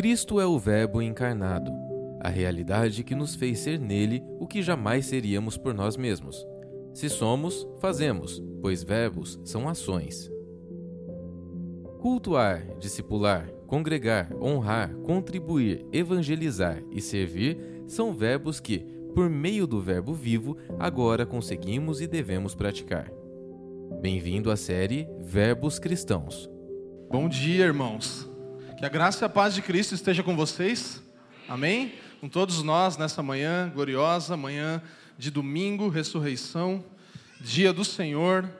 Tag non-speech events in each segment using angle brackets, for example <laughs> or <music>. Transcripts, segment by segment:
Cristo é o Verbo encarnado, a realidade que nos fez ser nele o que jamais seríamos por nós mesmos. Se somos, fazemos, pois verbos são ações. Cultuar, discipular, congregar, honrar, contribuir, evangelizar e servir são verbos que, por meio do Verbo vivo, agora conseguimos e devemos praticar. Bem-vindo à série Verbos Cristãos. Bom dia, irmãos. Que a graça e a paz de Cristo esteja com vocês. Amém? Com todos nós nessa manhã gloriosa, manhã de domingo, ressurreição, dia do Senhor.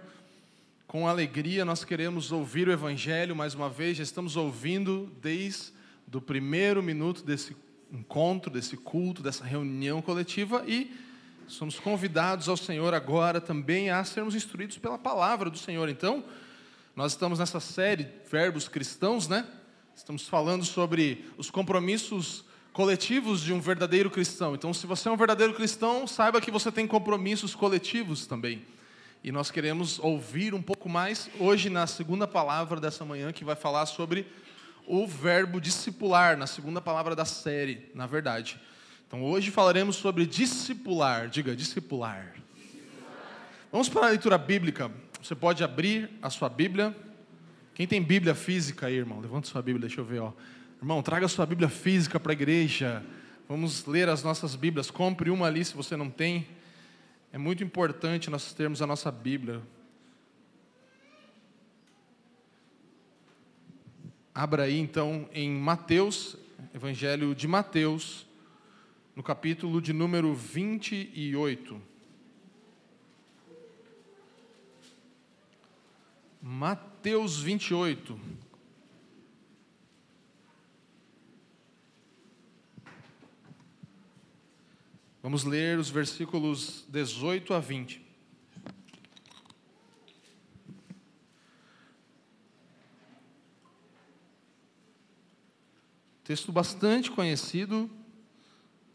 Com alegria nós queremos ouvir o evangelho mais uma vez. Já estamos ouvindo desde o primeiro minuto desse encontro, desse culto, dessa reunião coletiva e somos convidados ao Senhor agora também a sermos instruídos pela palavra do Senhor. Então, nós estamos nessa série Verbos Cristãos, né? Estamos falando sobre os compromissos coletivos de um verdadeiro cristão. Então, se você é um verdadeiro cristão, saiba que você tem compromissos coletivos também. E nós queremos ouvir um pouco mais hoje na segunda palavra dessa manhã, que vai falar sobre o verbo discipular, na segunda palavra da série, na verdade. Então, hoje falaremos sobre discipular. Diga, discipular. Vamos para a leitura bíblica. Você pode abrir a sua Bíblia quem tem Bíblia física aí, irmão? Levanta sua Bíblia, deixa eu ver, ó. Irmão, traga sua Bíblia física para a igreja. Vamos ler as nossas Bíblias. Compre uma ali se você não tem. É muito importante nós termos a nossa Bíblia. Abra aí então em Mateus, Evangelho de Mateus, no capítulo de número 28. Mateus 28. Vamos ler os versículos 18 a 20. Texto bastante conhecido,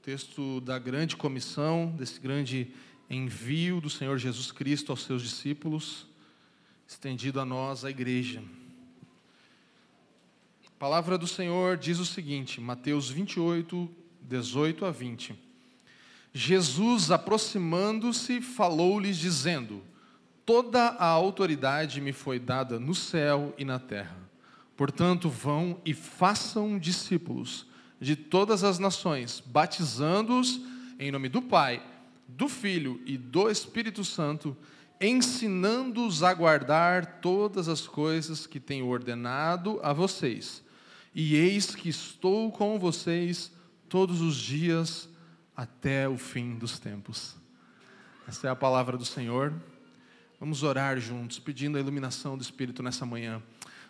texto da grande comissão, desse grande envio do Senhor Jesus Cristo aos seus discípulos estendido a nós, a igreja. A palavra do Senhor diz o seguinte, Mateus 28, 18 a 20. Jesus, aproximando-se, falou-lhes, dizendo: Toda a autoridade me foi dada no céu e na terra. Portanto, vão e façam discípulos de todas as nações, batizando-os em nome do Pai, do Filho e do Espírito Santo ensinando-os a guardar todas as coisas que tenho ordenado a vocês. E eis que estou com vocês todos os dias até o fim dos tempos. Essa é a palavra do Senhor. Vamos orar juntos, pedindo a iluminação do Espírito nessa manhã.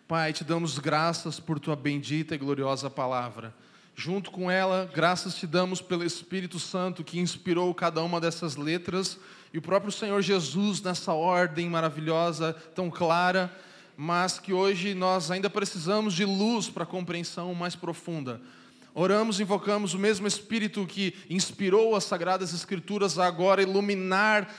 Pai, te damos graças por tua bendita e gloriosa palavra. Junto com ela, graças te damos pelo Espírito Santo que inspirou cada uma dessas letras e o próprio Senhor Jesus nessa ordem maravilhosa, tão clara, mas que hoje nós ainda precisamos de luz para compreensão mais profunda. Oramos, invocamos o mesmo Espírito que inspirou as Sagradas Escrituras a agora iluminar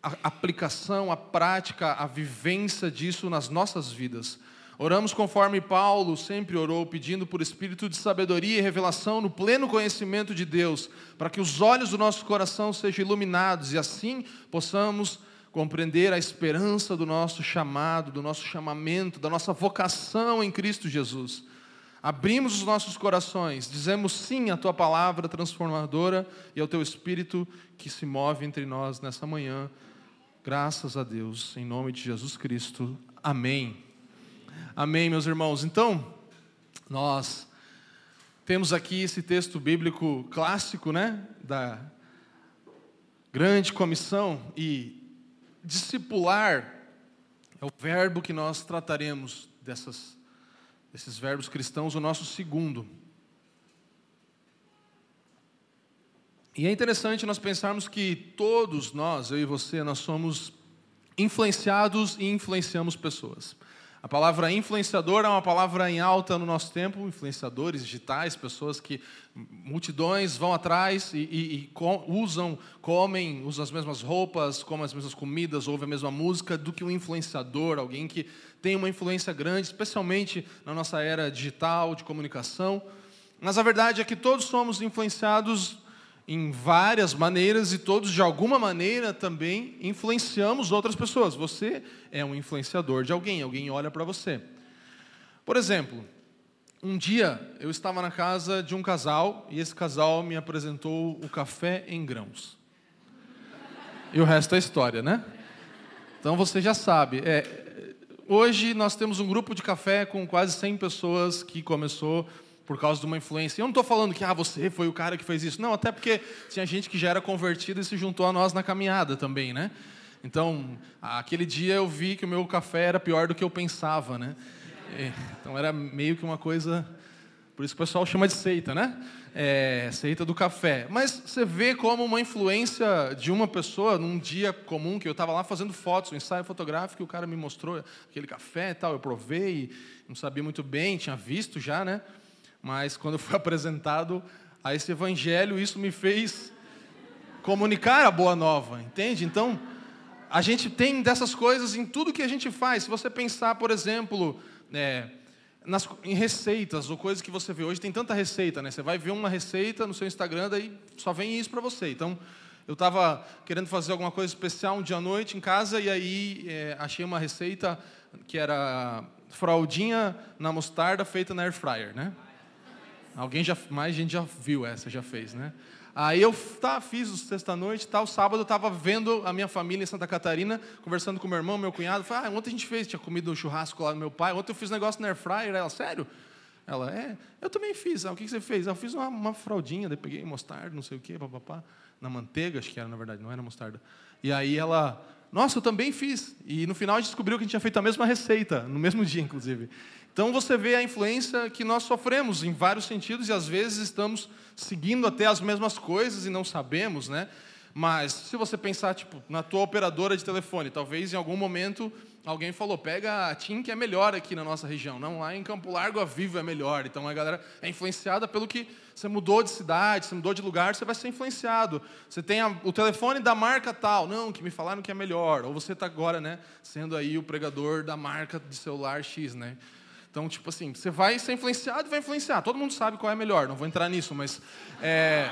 a aplicação, a prática, a vivência disso nas nossas vidas. Oramos conforme Paulo sempre orou, pedindo por espírito de sabedoria e revelação no pleno conhecimento de Deus, para que os olhos do nosso coração sejam iluminados e assim possamos compreender a esperança do nosso chamado, do nosso chamamento, da nossa vocação em Cristo Jesus. Abrimos os nossos corações, dizemos sim à tua palavra transformadora e ao teu espírito que se move entre nós nessa manhã. Graças a Deus, em nome de Jesus Cristo. Amém. Amém, meus irmãos. Então, nós temos aqui esse texto bíblico clássico, né, da grande comissão e discipular é o verbo que nós trataremos dessas desses verbos cristãos, o nosso segundo. E é interessante nós pensarmos que todos nós, eu e você, nós somos influenciados e influenciamos pessoas. A palavra influenciador é uma palavra em alta no nosso tempo, influenciadores digitais, pessoas que multidões vão atrás e, e, e com, usam, comem, usam as mesmas roupas, comem as mesmas comidas, ouvem a mesma música do que um influenciador, alguém que tem uma influência grande, especialmente na nossa era digital, de comunicação. Mas a verdade é que todos somos influenciados em várias maneiras e todos, de alguma maneira, também influenciamos outras pessoas. Você é um influenciador de alguém, alguém olha para você. Por exemplo, um dia eu estava na casa de um casal e esse casal me apresentou o café em grãos. E o resto é história, né? Então você já sabe. É, hoje nós temos um grupo de café com quase 100 pessoas que começou por causa de uma influência. Eu não estou falando que ah, você foi o cara que fez isso. Não, até porque tinha gente que já era convertida e se juntou a nós na caminhada também, né? Então, aquele dia eu vi que o meu café era pior do que eu pensava, né? Então era meio que uma coisa, por isso que o pessoal chama de seita, né? É, seita do café. Mas você vê como uma influência de uma pessoa num dia comum que eu estava lá fazendo fotos, um ensaio fotográfico, e o cara me mostrou aquele café e tal, eu provei, não sabia muito bem, tinha visto já, né? Mas quando fui <laughs> apresentado a esse evangelho, isso me fez comunicar a boa nova, entende? Então, a gente tem dessas coisas em tudo que a gente faz. Se você pensar, por exemplo, é, nas, em receitas ou coisas que você vê hoje, tem tanta receita, né? Você vai ver uma receita no seu Instagram, daí só vem isso para você. Então, eu estava querendo fazer alguma coisa especial um dia à noite em casa e aí é, achei uma receita que era fraldinha na mostarda feita na air fryer, né? Alguém já, mais gente já viu essa, já fez, né? Aí eu tá, fiz o sexta-noite, tal, sábado eu estava vendo a minha família em Santa Catarina, conversando com meu irmão, meu cunhado. Falei, ah, ontem a gente fez, tinha comido um churrasco lá do meu pai, ontem eu fiz um negócio na air fryer. Ela, sério? Ela, é, eu também fiz. Ah, o que você fez? Eu fiz uma, uma fraldinha, daí peguei mostarda, não sei o quê, papapá, na manteiga, acho que era, na verdade, não era mostarda. E aí ela, nossa, eu também fiz. E no final a gente descobriu que a gente tinha feito a mesma receita, no mesmo dia, inclusive. Então você vê a influência que nós sofremos em vários sentidos e às vezes estamos seguindo até as mesmas coisas e não sabemos, né? Mas se você pensar tipo na tua operadora de telefone, talvez em algum momento alguém falou: "Pega a TIM que é melhor aqui na nossa região". Não, lá em Campo Largo a Vivo é melhor. Então a galera é influenciada pelo que você mudou de cidade, você mudou de lugar, você vai ser influenciado. Você tem a, o telefone da marca tal, não, que me falaram que é melhor. Ou você está agora, né, sendo aí o pregador da marca de celular X, né? Então, tipo assim, você vai ser influenciado e vai influenciar. Todo mundo sabe qual é melhor, não vou entrar nisso, mas. É,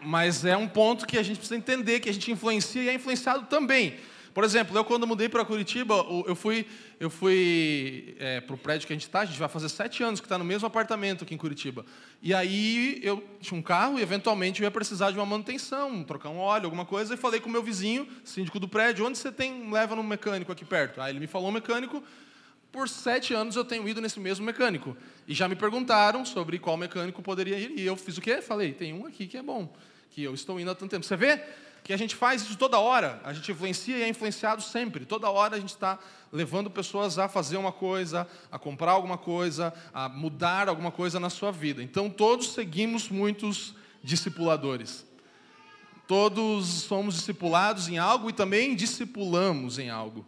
mas é um ponto que a gente precisa entender, que a gente influencia e é influenciado também. Por exemplo, eu quando mudei para Curitiba, eu fui, eu fui é, para o prédio que a gente está, a gente vai fazer sete anos que está no mesmo apartamento aqui em Curitiba. E aí eu tinha um carro e eventualmente eu ia precisar de uma manutenção, trocar um óleo, alguma coisa, e falei com o meu vizinho, síndico do prédio, onde você tem, leva no mecânico aqui perto? Aí ele me falou um mecânico, por sete anos eu tenho ido nesse mesmo mecânico. E já me perguntaram sobre qual mecânico poderia ir. E eu fiz o quê? Falei, tem um aqui que é bom, que eu estou indo há tanto tempo. Você vê que a gente faz isso toda hora. A gente influencia e é influenciado sempre. Toda hora a gente está levando pessoas a fazer uma coisa, a comprar alguma coisa, a mudar alguma coisa na sua vida. Então todos seguimos muitos discipuladores. Todos somos discipulados em algo e também discipulamos em algo.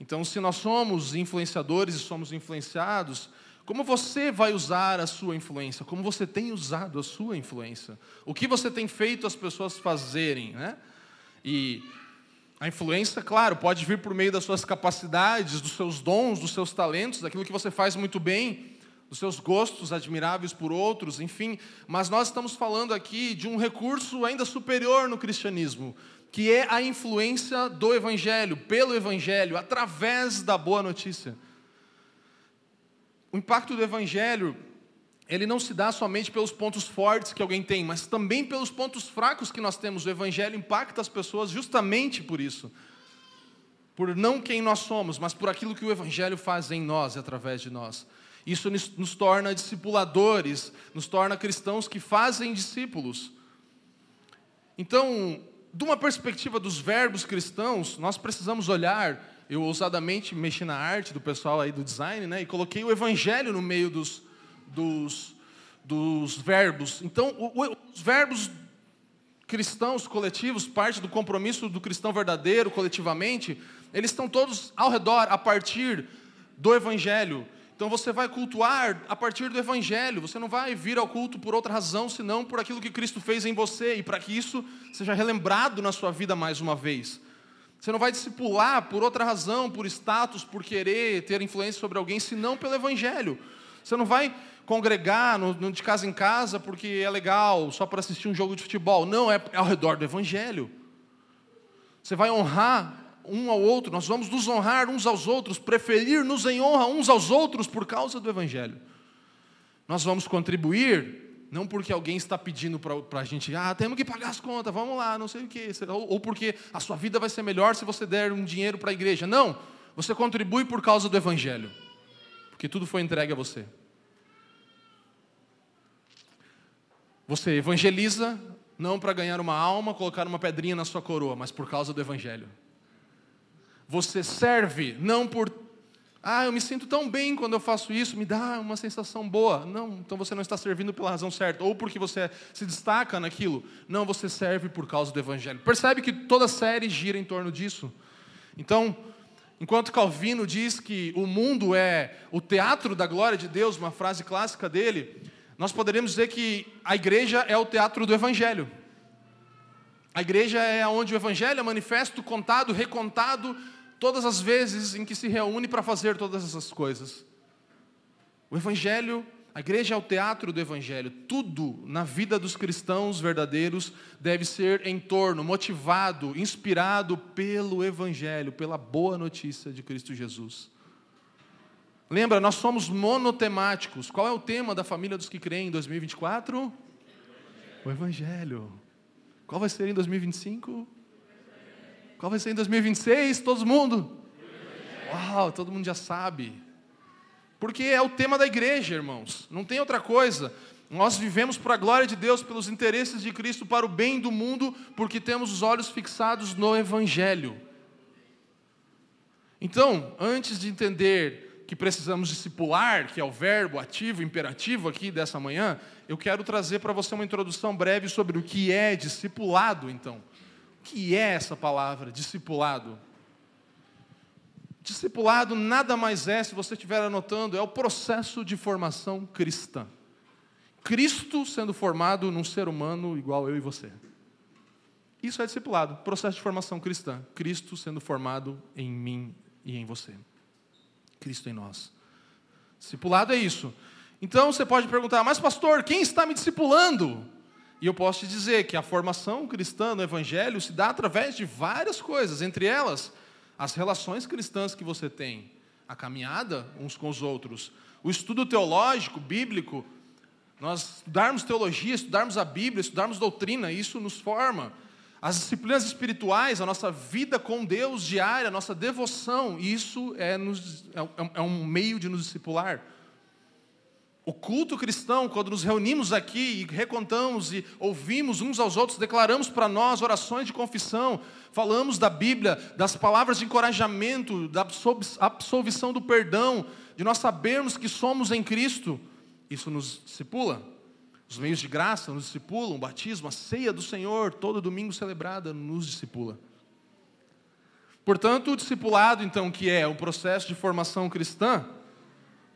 Então, se nós somos influenciadores e somos influenciados, como você vai usar a sua influência? Como você tem usado a sua influência? O que você tem feito as pessoas fazerem, né? E a influência, claro, pode vir por meio das suas capacidades, dos seus dons, dos seus talentos, daquilo que você faz muito bem, dos seus gostos admiráveis por outros, enfim. Mas nós estamos falando aqui de um recurso ainda superior no cristianismo, que é a influência do Evangelho, pelo Evangelho, através da boa notícia. O impacto do Evangelho, ele não se dá somente pelos pontos fortes que alguém tem, mas também pelos pontos fracos que nós temos. O Evangelho impacta as pessoas justamente por isso. Por não quem nós somos, mas por aquilo que o Evangelho faz em nós e através de nós. Isso nos, torna discipuladores, nos torna cristãos que fazem discípulos. Então, de uma perspectiva dos verbos cristãos, nós precisamos olhar. Eu ousadamente mexi na arte do pessoal aí do design, né? E coloquei o evangelho no meio dos, dos, dos verbos. Então, o, os verbos cristãos coletivos, parte do compromisso do cristão verdadeiro coletivamente, eles estão todos ao redor a partir do Evangelho. Então você vai cultuar a partir do Evangelho, você não vai vir ao culto por outra razão senão por aquilo que Cristo fez em você e para que isso seja relembrado na sua vida mais uma vez. Você não vai discipular por outra razão, por status, por querer ter influência sobre alguém, senão pelo Evangelho. Você não vai congregar no, no, de casa em casa porque é legal, só para assistir um jogo de futebol. Não, é, é ao redor do Evangelho. Você vai honrar um ao outro, nós vamos nos honrar uns aos outros, preferir-nos em honra uns aos outros por causa do Evangelho. Nós vamos contribuir não porque alguém está pedindo para a gente, ah, temos que pagar as contas, vamos lá, não sei o quê. Ou, ou porque a sua vida vai ser melhor se você der um dinheiro para a igreja. Não, você contribui por causa do Evangelho. Porque tudo foi entregue a você. Você evangeliza não para ganhar uma alma, colocar uma pedrinha na sua coroa, mas por causa do Evangelho. Você serve não por ah, eu me sinto tão bem quando eu faço isso, me dá uma sensação boa. Não, então você não está servindo pela razão certa, ou porque você se destaca naquilo. Não, você serve por causa do Evangelho. Percebe que toda série gira em torno disso. Então, enquanto Calvino diz que o mundo é o teatro da glória de Deus, uma frase clássica dele, nós poderíamos dizer que a igreja é o teatro do Evangelho. A igreja é onde o Evangelho é manifesto, contado, recontado todas as vezes em que se reúne para fazer todas essas coisas. O Evangelho, a igreja é o teatro do Evangelho. Tudo na vida dos cristãos verdadeiros deve ser em torno, motivado, inspirado pelo Evangelho, pela boa notícia de Cristo Jesus. Lembra, nós somos monotemáticos. Qual é o tema da família dos que creem em 2024? O Evangelho. Qual vai ser em 2025? Qual vai ser em 2026? Todo mundo? Uau, todo mundo já sabe. Porque é o tema da igreja, irmãos. Não tem outra coisa. Nós vivemos para a glória de Deus, pelos interesses de Cristo, para o bem do mundo, porque temos os olhos fixados no Evangelho. Então, antes de entender que precisamos discipular, que é o verbo ativo, imperativo aqui dessa manhã, eu quero trazer para você uma introdução breve sobre o que é discipulado, então. Que é essa palavra, discipulado? Discipulado nada mais é, se você estiver anotando, é o processo de formação cristã. Cristo sendo formado num ser humano igual eu e você. Isso é discipulado, processo de formação cristã. Cristo sendo formado em mim e em você. Cristo em nós. Discipulado é isso. Então você pode perguntar, mas pastor, quem está me discipulando? E eu posso te dizer que a formação cristã no Evangelho se dá através de várias coisas, entre elas, as relações cristãs que você tem, a caminhada uns com os outros, o estudo teológico, bíblico, nós estudarmos teologia, estudarmos a Bíblia, estudarmos doutrina, isso nos forma. As disciplinas espirituais, a nossa vida com Deus diária, a nossa devoção, isso é, nos, é, é um meio de nos discipular. O culto cristão, quando nos reunimos aqui e recontamos e ouvimos uns aos outros, declaramos para nós orações de confissão, falamos da Bíblia, das palavras de encorajamento, da absolvição do perdão, de nós sabermos que somos em Cristo, isso nos discipula. Os meios de graça nos discipulam, o batismo, a ceia do Senhor, todo domingo celebrada, nos discipula. Portanto, o discipulado, então, que é o processo de formação cristã,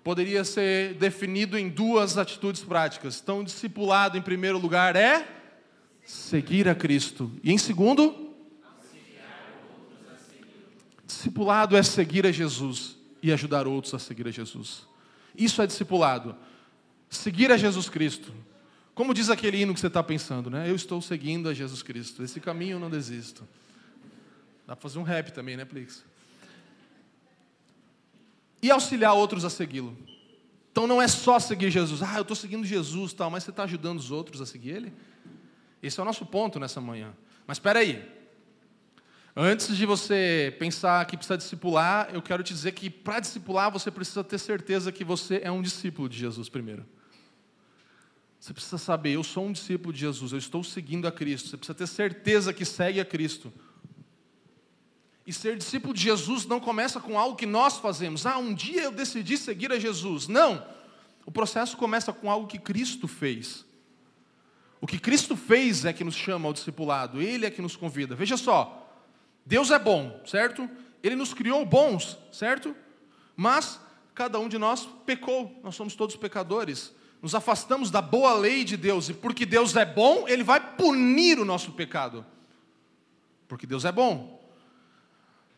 poderia ser definido em duas atitudes práticas. Então, discipulado, em primeiro lugar, é seguir a Cristo. E em segundo, discipulado é seguir a Jesus e ajudar outros a seguir a Jesus. Isso é discipulado. Seguir a Jesus Cristo. Como diz aquele hino que você está pensando, né? Eu estou seguindo a Jesus Cristo. Esse caminho eu não desisto. Dá para fazer um rap também, né, Plix? E auxiliar outros a segui-lo. Então não é só seguir Jesus, ah, eu estou seguindo Jesus, tal, mas você está ajudando os outros a seguir Ele? Esse é o nosso ponto nessa manhã. Mas espera aí, antes de você pensar que precisa discipular, eu quero te dizer que para discipular você precisa ter certeza que você é um discípulo de Jesus primeiro. Você precisa saber, eu sou um discípulo de Jesus, eu estou seguindo a Cristo. Você precisa ter certeza que segue a Cristo. E ser discípulo de Jesus não começa com algo que nós fazemos. Ah, um dia eu decidi seguir a Jesus. Não. O processo começa com algo que Cristo fez. O que Cristo fez é que nos chama ao discipulado, Ele é que nos convida. Veja só, Deus é bom, certo? Ele nos criou bons, certo? Mas cada um de nós pecou, nós somos todos pecadores. Nos afastamos da boa lei de Deus, e porque Deus é bom, Ele vai punir o nosso pecado. Porque Deus é bom.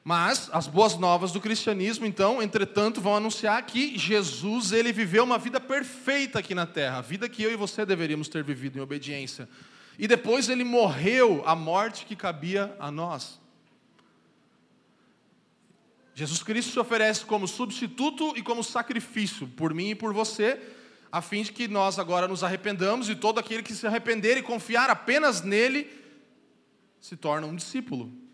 Mas as boas novas do cristianismo, então, entretanto, vão anunciar que Jesus ele viveu uma vida perfeita aqui na terra, a vida que eu e você deveríamos ter vivido em obediência. E depois ele morreu a morte que cabia a nós. Jesus Cristo se oferece como substituto e como sacrifício por mim e por você, a fim de que nós agora nos arrependamos e todo aquele que se arrepender e confiar apenas nele se torna um discípulo.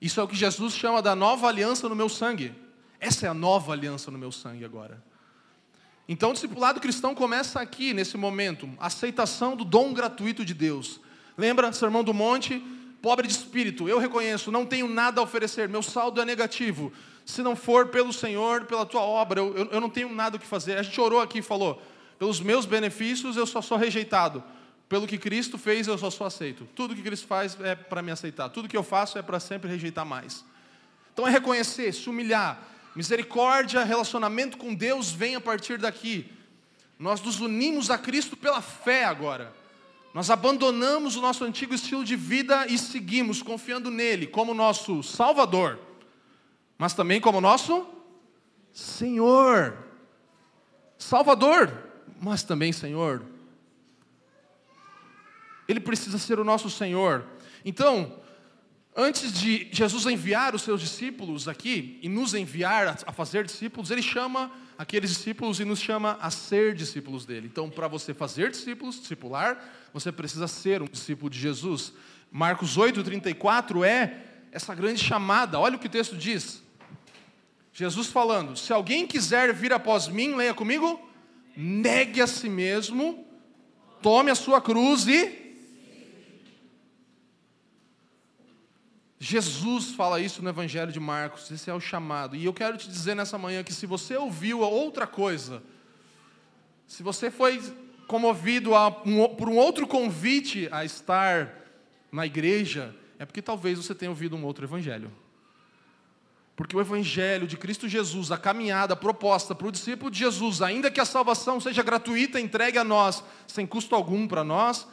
Isso é o que Jesus chama da nova aliança no meu sangue. Essa é a nova aliança no meu sangue agora. Então, o discipulado cristão começa aqui, nesse momento, aceitação do dom gratuito de Deus. Lembra, Sermão do Monte? Pobre de espírito, eu reconheço, não tenho nada a oferecer, meu saldo é negativo. Se não for pelo Senhor, pela tua obra, eu, eu não tenho nada o que fazer. A gente orou aqui e falou: pelos meus benefícios eu só sou rejeitado. Pelo que Cristo fez, eu só sou aceito. Tudo que Cristo faz é para me aceitar. Tudo que eu faço é para sempre rejeitar mais. Então é reconhecer, se humilhar. Misericórdia, relacionamento com Deus vem a partir daqui. Nós nos unimos a Cristo pela fé agora. Nós abandonamos o nosso antigo estilo de vida e seguimos confiando nele como nosso Salvador, mas também como nosso Senhor. Salvador, mas também Senhor. Ele precisa ser o nosso Senhor. Então, antes de Jesus enviar os seus discípulos aqui e nos enviar a fazer discípulos, ele chama aqueles discípulos e nos chama a ser discípulos dele. Então, para você fazer discípulos, discipular, você precisa ser um discípulo de Jesus. Marcos 8:34 é essa grande chamada. Olha o que o texto diz. Jesus falando: "Se alguém quiser vir após mim, leia comigo, negue a si mesmo, tome a sua cruz e Jesus fala isso no Evangelho de Marcos, esse é o chamado. E eu quero te dizer nessa manhã que se você ouviu outra coisa, se você foi comovido um, por um outro convite a estar na igreja, é porque talvez você tenha ouvido um outro Evangelho. Porque o Evangelho de Cristo Jesus, a caminhada proposta para o discípulo de Jesus, ainda que a salvação seja gratuita, entregue a nós, sem custo algum para nós,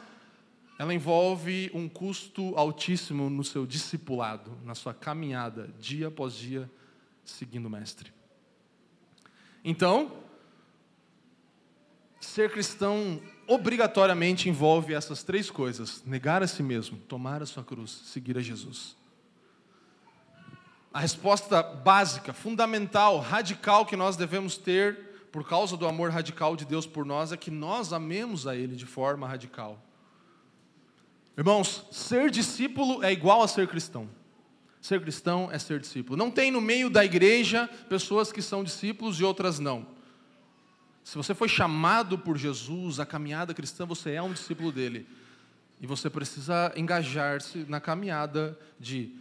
ela envolve um custo altíssimo no seu discipulado, na sua caminhada, dia após dia, seguindo o Mestre. Então, ser cristão obrigatoriamente envolve essas três coisas: negar a si mesmo, tomar a sua cruz, seguir a Jesus. A resposta básica, fundamental, radical que nós devemos ter por causa do amor radical de Deus por nós é que nós amemos a Ele de forma radical. Irmãos, ser discípulo é igual a ser cristão. Ser cristão é ser discípulo. Não tem no meio da igreja pessoas que são discípulos e outras não. Se você foi chamado por Jesus, a caminhada cristã, você é um discípulo dele. E você precisa engajar-se na caminhada de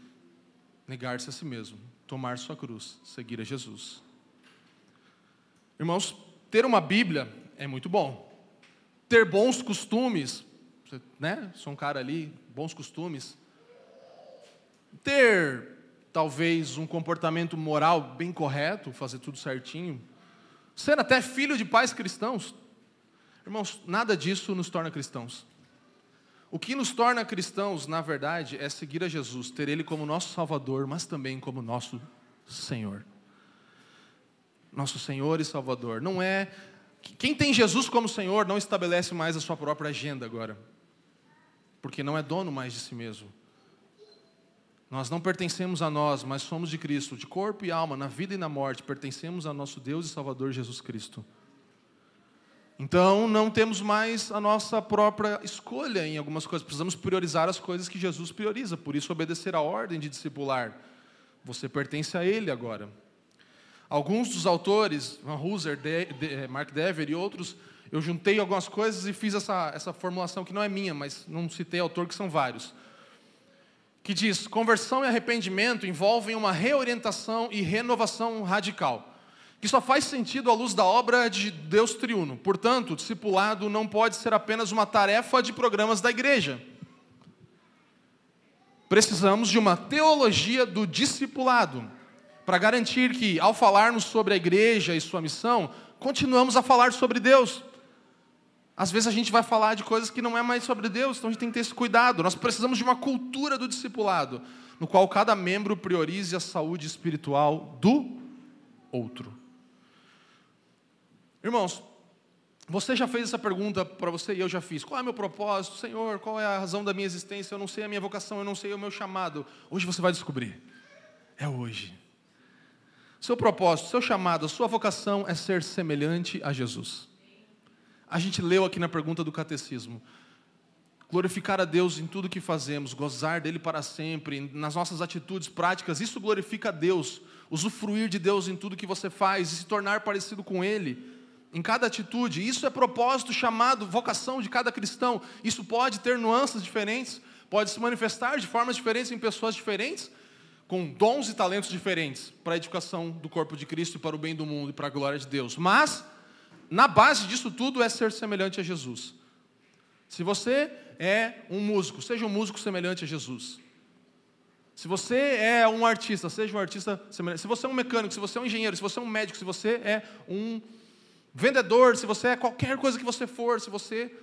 negar-se a si mesmo, tomar sua cruz, seguir a Jesus. Irmãos, ter uma Bíblia é muito bom. Ter bons costumes né? Sou um cara ali, bons costumes. Ter talvez um comportamento moral bem correto, fazer tudo certinho. Ser até filho de pais cristãos. Irmãos, nada disso nos torna cristãos. O que nos torna cristãos, na verdade, é seguir a Jesus, ter Ele como nosso Salvador, mas também como nosso Senhor. Nosso Senhor e Salvador. Não é. Quem tem Jesus como Senhor não estabelece mais a sua própria agenda agora porque não é dono mais de si mesmo. Nós não pertencemos a nós, mas somos de Cristo, de corpo e alma, na vida e na morte, pertencemos a nosso Deus e Salvador Jesus Cristo. Então, não temos mais a nossa própria escolha em algumas coisas, precisamos priorizar as coisas que Jesus prioriza, por isso, obedecer a ordem de discipular. Você pertence a Ele agora. Alguns dos autores, Van Hooser, Mark Dever e outros, eu juntei algumas coisas e fiz essa, essa formulação que não é minha, mas não citei autor, que são vários. Que diz: conversão e arrependimento envolvem uma reorientação e renovação radical, que só faz sentido à luz da obra de Deus triuno. Portanto, o discipulado não pode ser apenas uma tarefa de programas da igreja. Precisamos de uma teologia do discipulado para garantir que, ao falarmos sobre a igreja e sua missão, continuamos a falar sobre Deus. Às vezes a gente vai falar de coisas que não é mais sobre Deus, então a gente tem que ter esse cuidado. Nós precisamos de uma cultura do discipulado, no qual cada membro priorize a saúde espiritual do outro. Irmãos, você já fez essa pergunta para você e eu já fiz. Qual é o meu propósito, Senhor? Qual é a razão da minha existência? Eu não sei a minha vocação, eu não sei o meu chamado. Hoje você vai descobrir. É hoje. Seu propósito, seu chamado, sua vocação é ser semelhante a Jesus. A gente leu aqui na pergunta do catecismo. Glorificar a Deus em tudo que fazemos, gozar dele para sempre, nas nossas atitudes práticas, isso glorifica a Deus. Usufruir de Deus em tudo que você faz e se tornar parecido com Ele em cada atitude. Isso é propósito, chamado, vocação de cada cristão. Isso pode ter nuances diferentes, pode se manifestar de formas diferentes em pessoas diferentes, com dons e talentos diferentes para a edificação do corpo de Cristo e para o bem do mundo e para a glória de Deus. Mas, na base disso tudo é ser semelhante a Jesus. Se você é um músico, seja um músico semelhante a Jesus. Se você é um artista, seja um artista semelhante. Se você é um mecânico, se você é um engenheiro, se você é um médico, se você é um vendedor, se você é qualquer coisa que você for, se você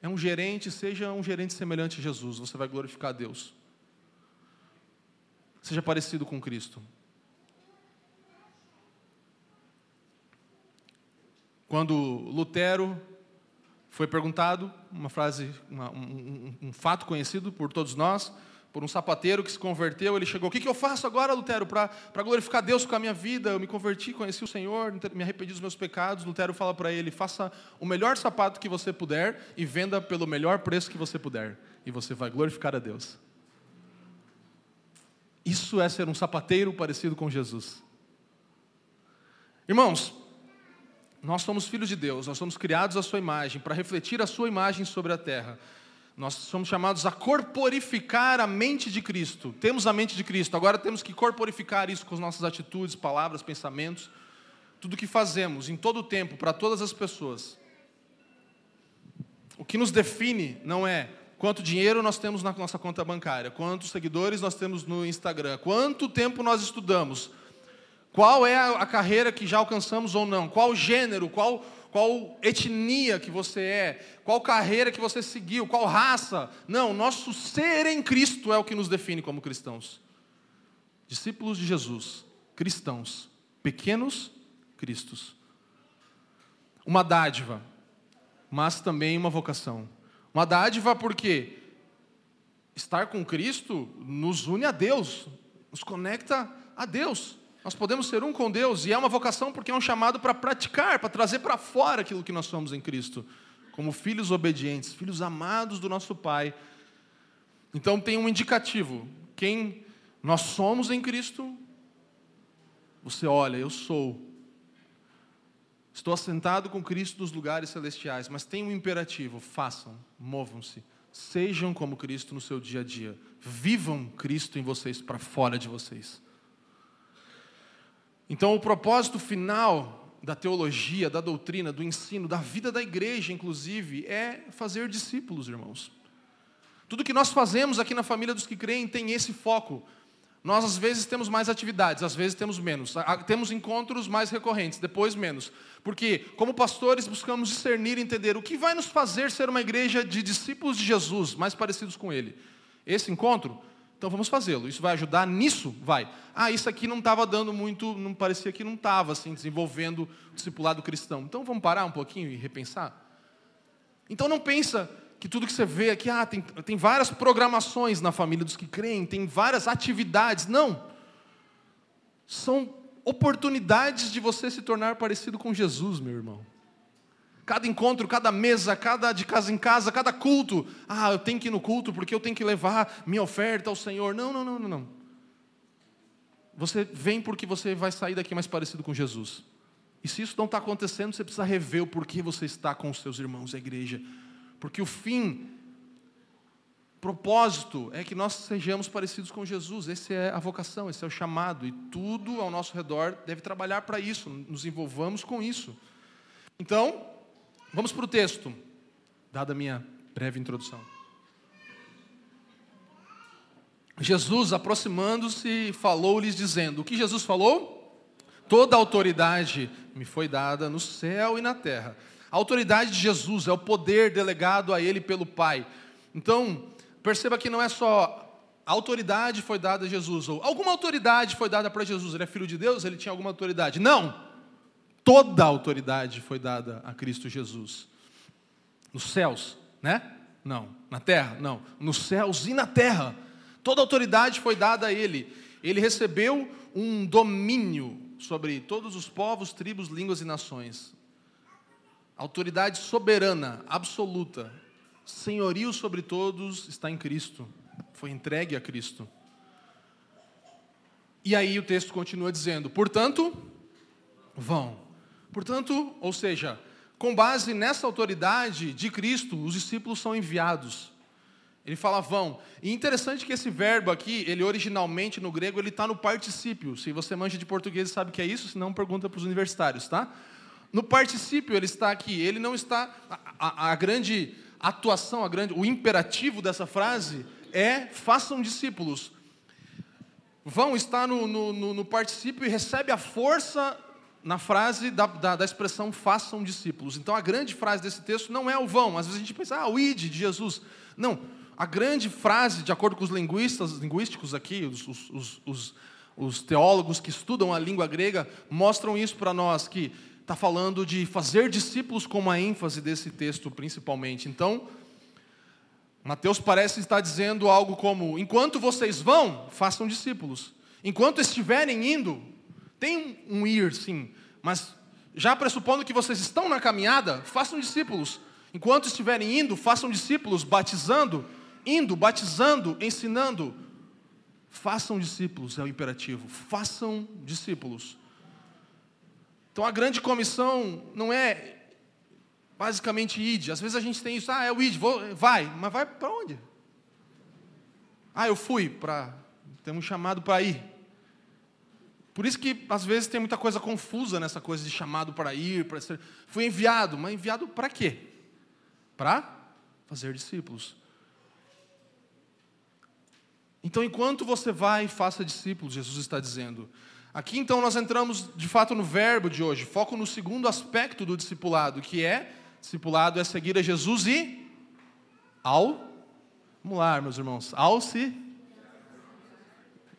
é um gerente, seja um gerente semelhante a Jesus, você vai glorificar a Deus. Seja parecido com Cristo. Quando Lutero foi perguntado, uma frase, uma, um, um, fato conhecido por todos nós, por um sapateiro que se converteu, ele chegou: O que, que eu faço agora, Lutero, para glorificar Deus com a minha vida? Eu me converti, conheci o Senhor, me arrependi dos meus pecados. Lutero fala para ele: Faça o melhor sapato que você puder e venda pelo melhor preço que você puder, e você vai glorificar a Deus. Isso é ser um sapateiro parecido com Jesus. Irmãos, nós somos filhos de Deus, nós somos criados à sua imagem, para refletir a sua imagem sobre a terra. Nós somos chamados a corporificar a mente de Cristo. Temos a mente de Cristo, agora temos que corporificar isso com as nossas atitudes, palavras, pensamentos, tudo que fazemos em todo o tempo para todas as pessoas. O que nos define não é quanto dinheiro nós temos na nossa conta bancária, quantos seguidores nós temos no Instagram, quanto tempo nós estudamos, qual é a carreira que já alcançamos ou não, qual gênero, qual qual etnia que você é, qual carreira que você seguiu, qual raça. Não, nosso ser em Cristo é o que nos define como cristãos. Discípulos de Jesus, cristãos, pequenos cristos. Uma dádiva, mas também uma vocação. Uma dádiva porque estar com Cristo nos une a Deus, nos conecta a Deus. Nós podemos ser um com Deus e é uma vocação porque é um chamado para praticar, para trazer para fora aquilo que nós somos em Cristo, como filhos obedientes, filhos amados do nosso Pai. Então tem um indicativo: quem nós somos em Cristo, você olha, eu sou. Estou assentado com Cristo nos lugares celestiais, mas tem um imperativo: façam, movam-se, sejam como Cristo no seu dia a dia, vivam Cristo em vocês para fora de vocês. Então, o propósito final da teologia, da doutrina, do ensino, da vida da igreja, inclusive, é fazer discípulos, irmãos. Tudo que nós fazemos aqui na família dos que creem tem esse foco. Nós, às vezes, temos mais atividades, às vezes temos menos. Temos encontros mais recorrentes, depois menos. Porque, como pastores, buscamos discernir e entender o que vai nos fazer ser uma igreja de discípulos de Jesus, mais parecidos com Ele. Esse encontro então vamos fazê-lo. Isso vai ajudar nisso? Vai. Ah, isso aqui não estava dando muito, não parecia que não estava assim desenvolvendo o discipulado cristão. Então vamos parar um pouquinho e repensar. Então não pensa que tudo que você vê aqui, ah, tem, tem várias programações na família dos que creem, tem várias atividades. Não. São oportunidades de você se tornar parecido com Jesus, meu irmão cada encontro, cada mesa, cada de casa em casa, cada culto. Ah, eu tenho que ir no culto porque eu tenho que levar minha oferta ao Senhor. Não, não, não, não, não. Você vem porque você vai sair daqui mais parecido com Jesus. E se isso não está acontecendo, você precisa rever o porquê você está com os seus irmãos, a igreja. Porque o fim, propósito, é que nós sejamos parecidos com Jesus. Essa é a vocação, esse é o chamado. E tudo ao nosso redor deve trabalhar para isso, nos envolvamos com isso. Então, Vamos para o texto, dada a minha breve introdução. Jesus, aproximando-se, falou-lhes, dizendo: O que Jesus falou? Toda autoridade me foi dada no céu e na terra. A autoridade de Jesus é o poder delegado a ele pelo Pai. Então, perceba que não é só a autoridade foi dada a Jesus, ou alguma autoridade foi dada para Jesus, ele é filho de Deus, ele tinha alguma autoridade. Não! Toda a autoridade foi dada a Cristo Jesus. Nos céus, né? Não. Na terra? Não. Nos céus e na terra. Toda a autoridade foi dada a ele. Ele recebeu um domínio sobre todos os povos, tribos, línguas e nações. Autoridade soberana, absoluta, senhorio sobre todos está em Cristo foi entregue a Cristo. E aí o texto continua dizendo: portanto, vão. Portanto, ou seja, com base nessa autoridade de Cristo, os discípulos são enviados. Ele fala vão. E interessante que esse verbo aqui, ele originalmente no grego, ele está no particípio. Se você manja de português sabe que é isso, senão pergunta para os universitários, tá? No particípio ele está aqui. Ele não está. A, a, a grande atuação, a grande, o imperativo dessa frase é façam discípulos. Vão está no, no, no, no particípio e recebe a força na frase da, da, da, expressão façam discípulos. Então a grande frase desse texto não é o vão. Às vezes a gente pensa, ah, o id de Jesus. Não. A grande frase, de acordo com os linguistas, linguísticos aqui, os, os, os, os teólogos que estudam a língua grega, mostram isso para nós, que está falando de fazer discípulos como a ênfase desse texto, principalmente. Então, Mateus parece estar dizendo algo como: enquanto vocês vão, façam discípulos. Enquanto estiverem indo, tem um ir, sim, mas já pressupondo que vocês estão na caminhada, façam discípulos. Enquanto estiverem indo, façam discípulos, batizando, indo, batizando, ensinando. Façam discípulos, é o imperativo. Façam discípulos. Então a grande comissão não é basicamente id. Às vezes a gente tem isso, ah, é o id, vou, vai, mas vai para onde? Ah, eu fui para, temos um chamado para ir. Por isso que às vezes tem muita coisa confusa nessa coisa de chamado para ir, para ser. Fui enviado, mas enviado para quê? Para fazer discípulos. Então, enquanto você vai, faça discípulos, Jesus está dizendo. Aqui então nós entramos de fato no verbo de hoje, foco no segundo aspecto do discipulado, que é Discipulado é seguir a Jesus e ao. Vamos lá, meus irmãos. Ao se.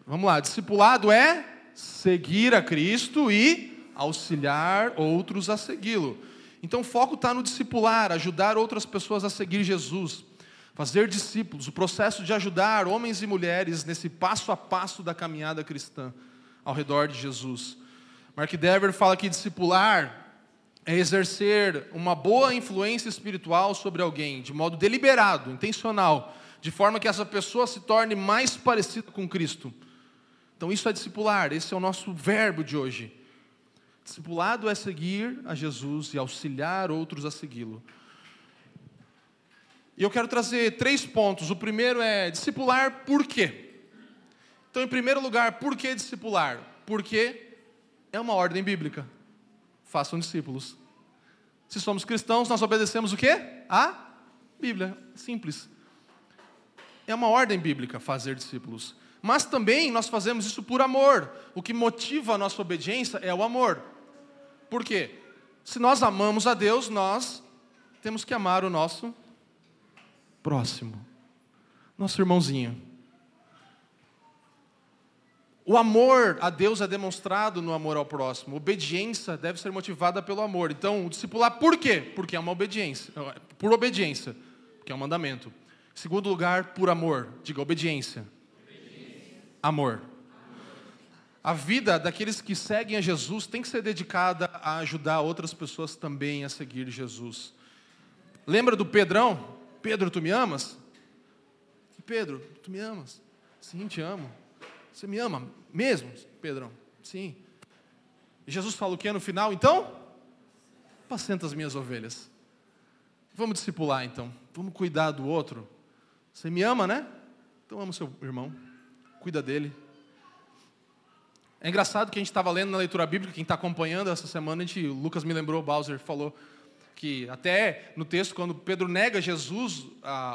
Vamos lá. Discipulado é seguir a Cristo e auxiliar outros a segui-lo. Então o foco está no discipular, ajudar outras pessoas a seguir Jesus. Fazer discípulos, o processo de ajudar homens e mulheres nesse passo a passo da caminhada cristã ao redor de Jesus. Mark Dever fala que discipular é exercer uma boa influência espiritual sobre alguém, de modo deliberado, intencional, de forma que essa pessoa se torne mais parecida com Cristo. Então, isso é discipular, esse é o nosso verbo de hoje. Discipulado é seguir a Jesus e auxiliar outros a segui-lo. E eu quero trazer três pontos. O primeiro é discipular por quê? Então, em primeiro lugar, por que discipular? Porque é uma ordem bíblica façam discípulos. Se somos cristãos, nós obedecemos o quê? A Bíblia. Simples. É uma ordem bíblica fazer discípulos. Mas também nós fazemos isso por amor. O que motiva a nossa obediência é o amor. Por quê? Se nós amamos a Deus, nós temos que amar o nosso próximo, nosso irmãozinho. O amor a Deus é demonstrado no amor ao próximo. Obediência deve ser motivada pelo amor. Então, o discipular por quê? Porque é uma obediência. Por obediência, que é um mandamento. Segundo lugar, por amor. Diga obediência. Amor. A vida daqueles que seguem a Jesus tem que ser dedicada a ajudar outras pessoas também a seguir Jesus. Lembra do Pedrão? Pedro, tu me amas? Pedro, tu me amas? Sim, te amo. Você me ama mesmo, Pedrão? Sim. E Jesus fala o que no final? Então, apacenta as minhas ovelhas. Vamos discipular então. Vamos cuidar do outro. Você me ama, né? Então ama o seu irmão. Cuida dele. É engraçado que a gente estava lendo na leitura bíblica, quem está acompanhando essa semana, a gente, o Lucas me lembrou, Bowser falou, que até no texto, quando Pedro nega Jesus,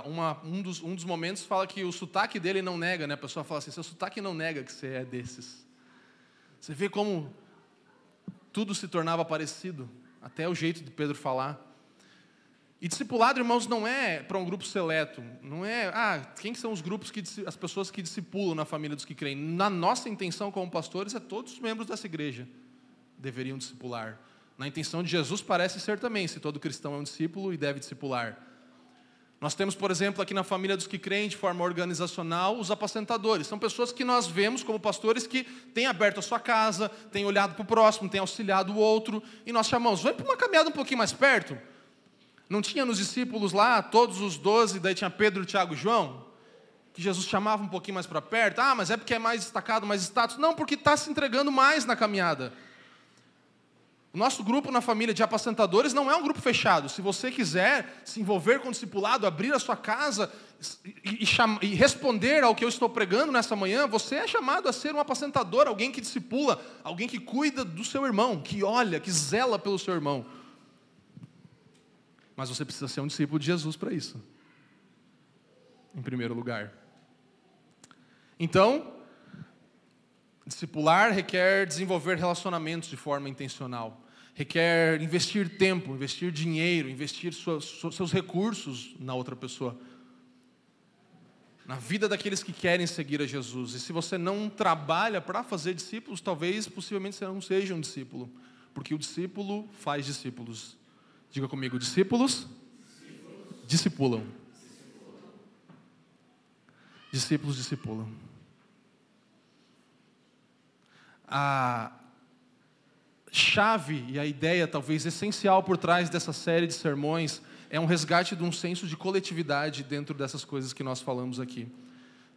uma, um, dos, um dos momentos fala que o sotaque dele não nega, né? A pessoa fala assim, seu sotaque não nega que você é desses. Você vê como tudo se tornava parecido, até o jeito de Pedro falar. E discipulado, irmãos, não é para um grupo seleto. Não é, ah, quem são os grupos que as pessoas que discipulam na família dos que creem? Na nossa intenção como pastores é todos os membros dessa igreja deveriam discipular. Na intenção de Jesus parece ser também, se todo cristão é um discípulo e deve discipular. Nós temos, por exemplo, aqui na família dos que creem de forma organizacional, os apacentadores. São pessoas que nós vemos como pastores que têm aberto a sua casa, têm olhado para o próximo, têm auxiliado o outro, e nós chamamos, vem para uma caminhada um pouquinho mais perto. Não tinha nos discípulos lá, todos os doze, daí tinha Pedro, Tiago e João? Que Jesus chamava um pouquinho mais para perto. Ah, mas é porque é mais destacado, mais status. Não, porque está se entregando mais na caminhada. O nosso grupo na família de apacentadores não é um grupo fechado. Se você quiser se envolver com o discipulado, abrir a sua casa e, e, e, responder ao que eu estou pregando nessa manhã, você é chamado a ser um apacentador, alguém que discipula, alguém que cuida do seu irmão, que olha, que zela pelo seu irmão. Mas você precisa ser um discípulo de Jesus para isso. Em primeiro lugar. Então, discipular requer desenvolver relacionamentos de forma intencional. Requer investir tempo, investir dinheiro, investir seus recursos na outra pessoa. Na vida daqueles que querem seguir a Jesus. E se você não trabalha para fazer discípulos, talvez, possivelmente, você não seja um discípulo. Porque o discípulo faz discípulos. Diga comigo, discípulos discipulam. Discípulos discipulam. A chave e a ideia, talvez essencial por trás dessa série de sermões, é um resgate de um senso de coletividade dentro dessas coisas que nós falamos aqui,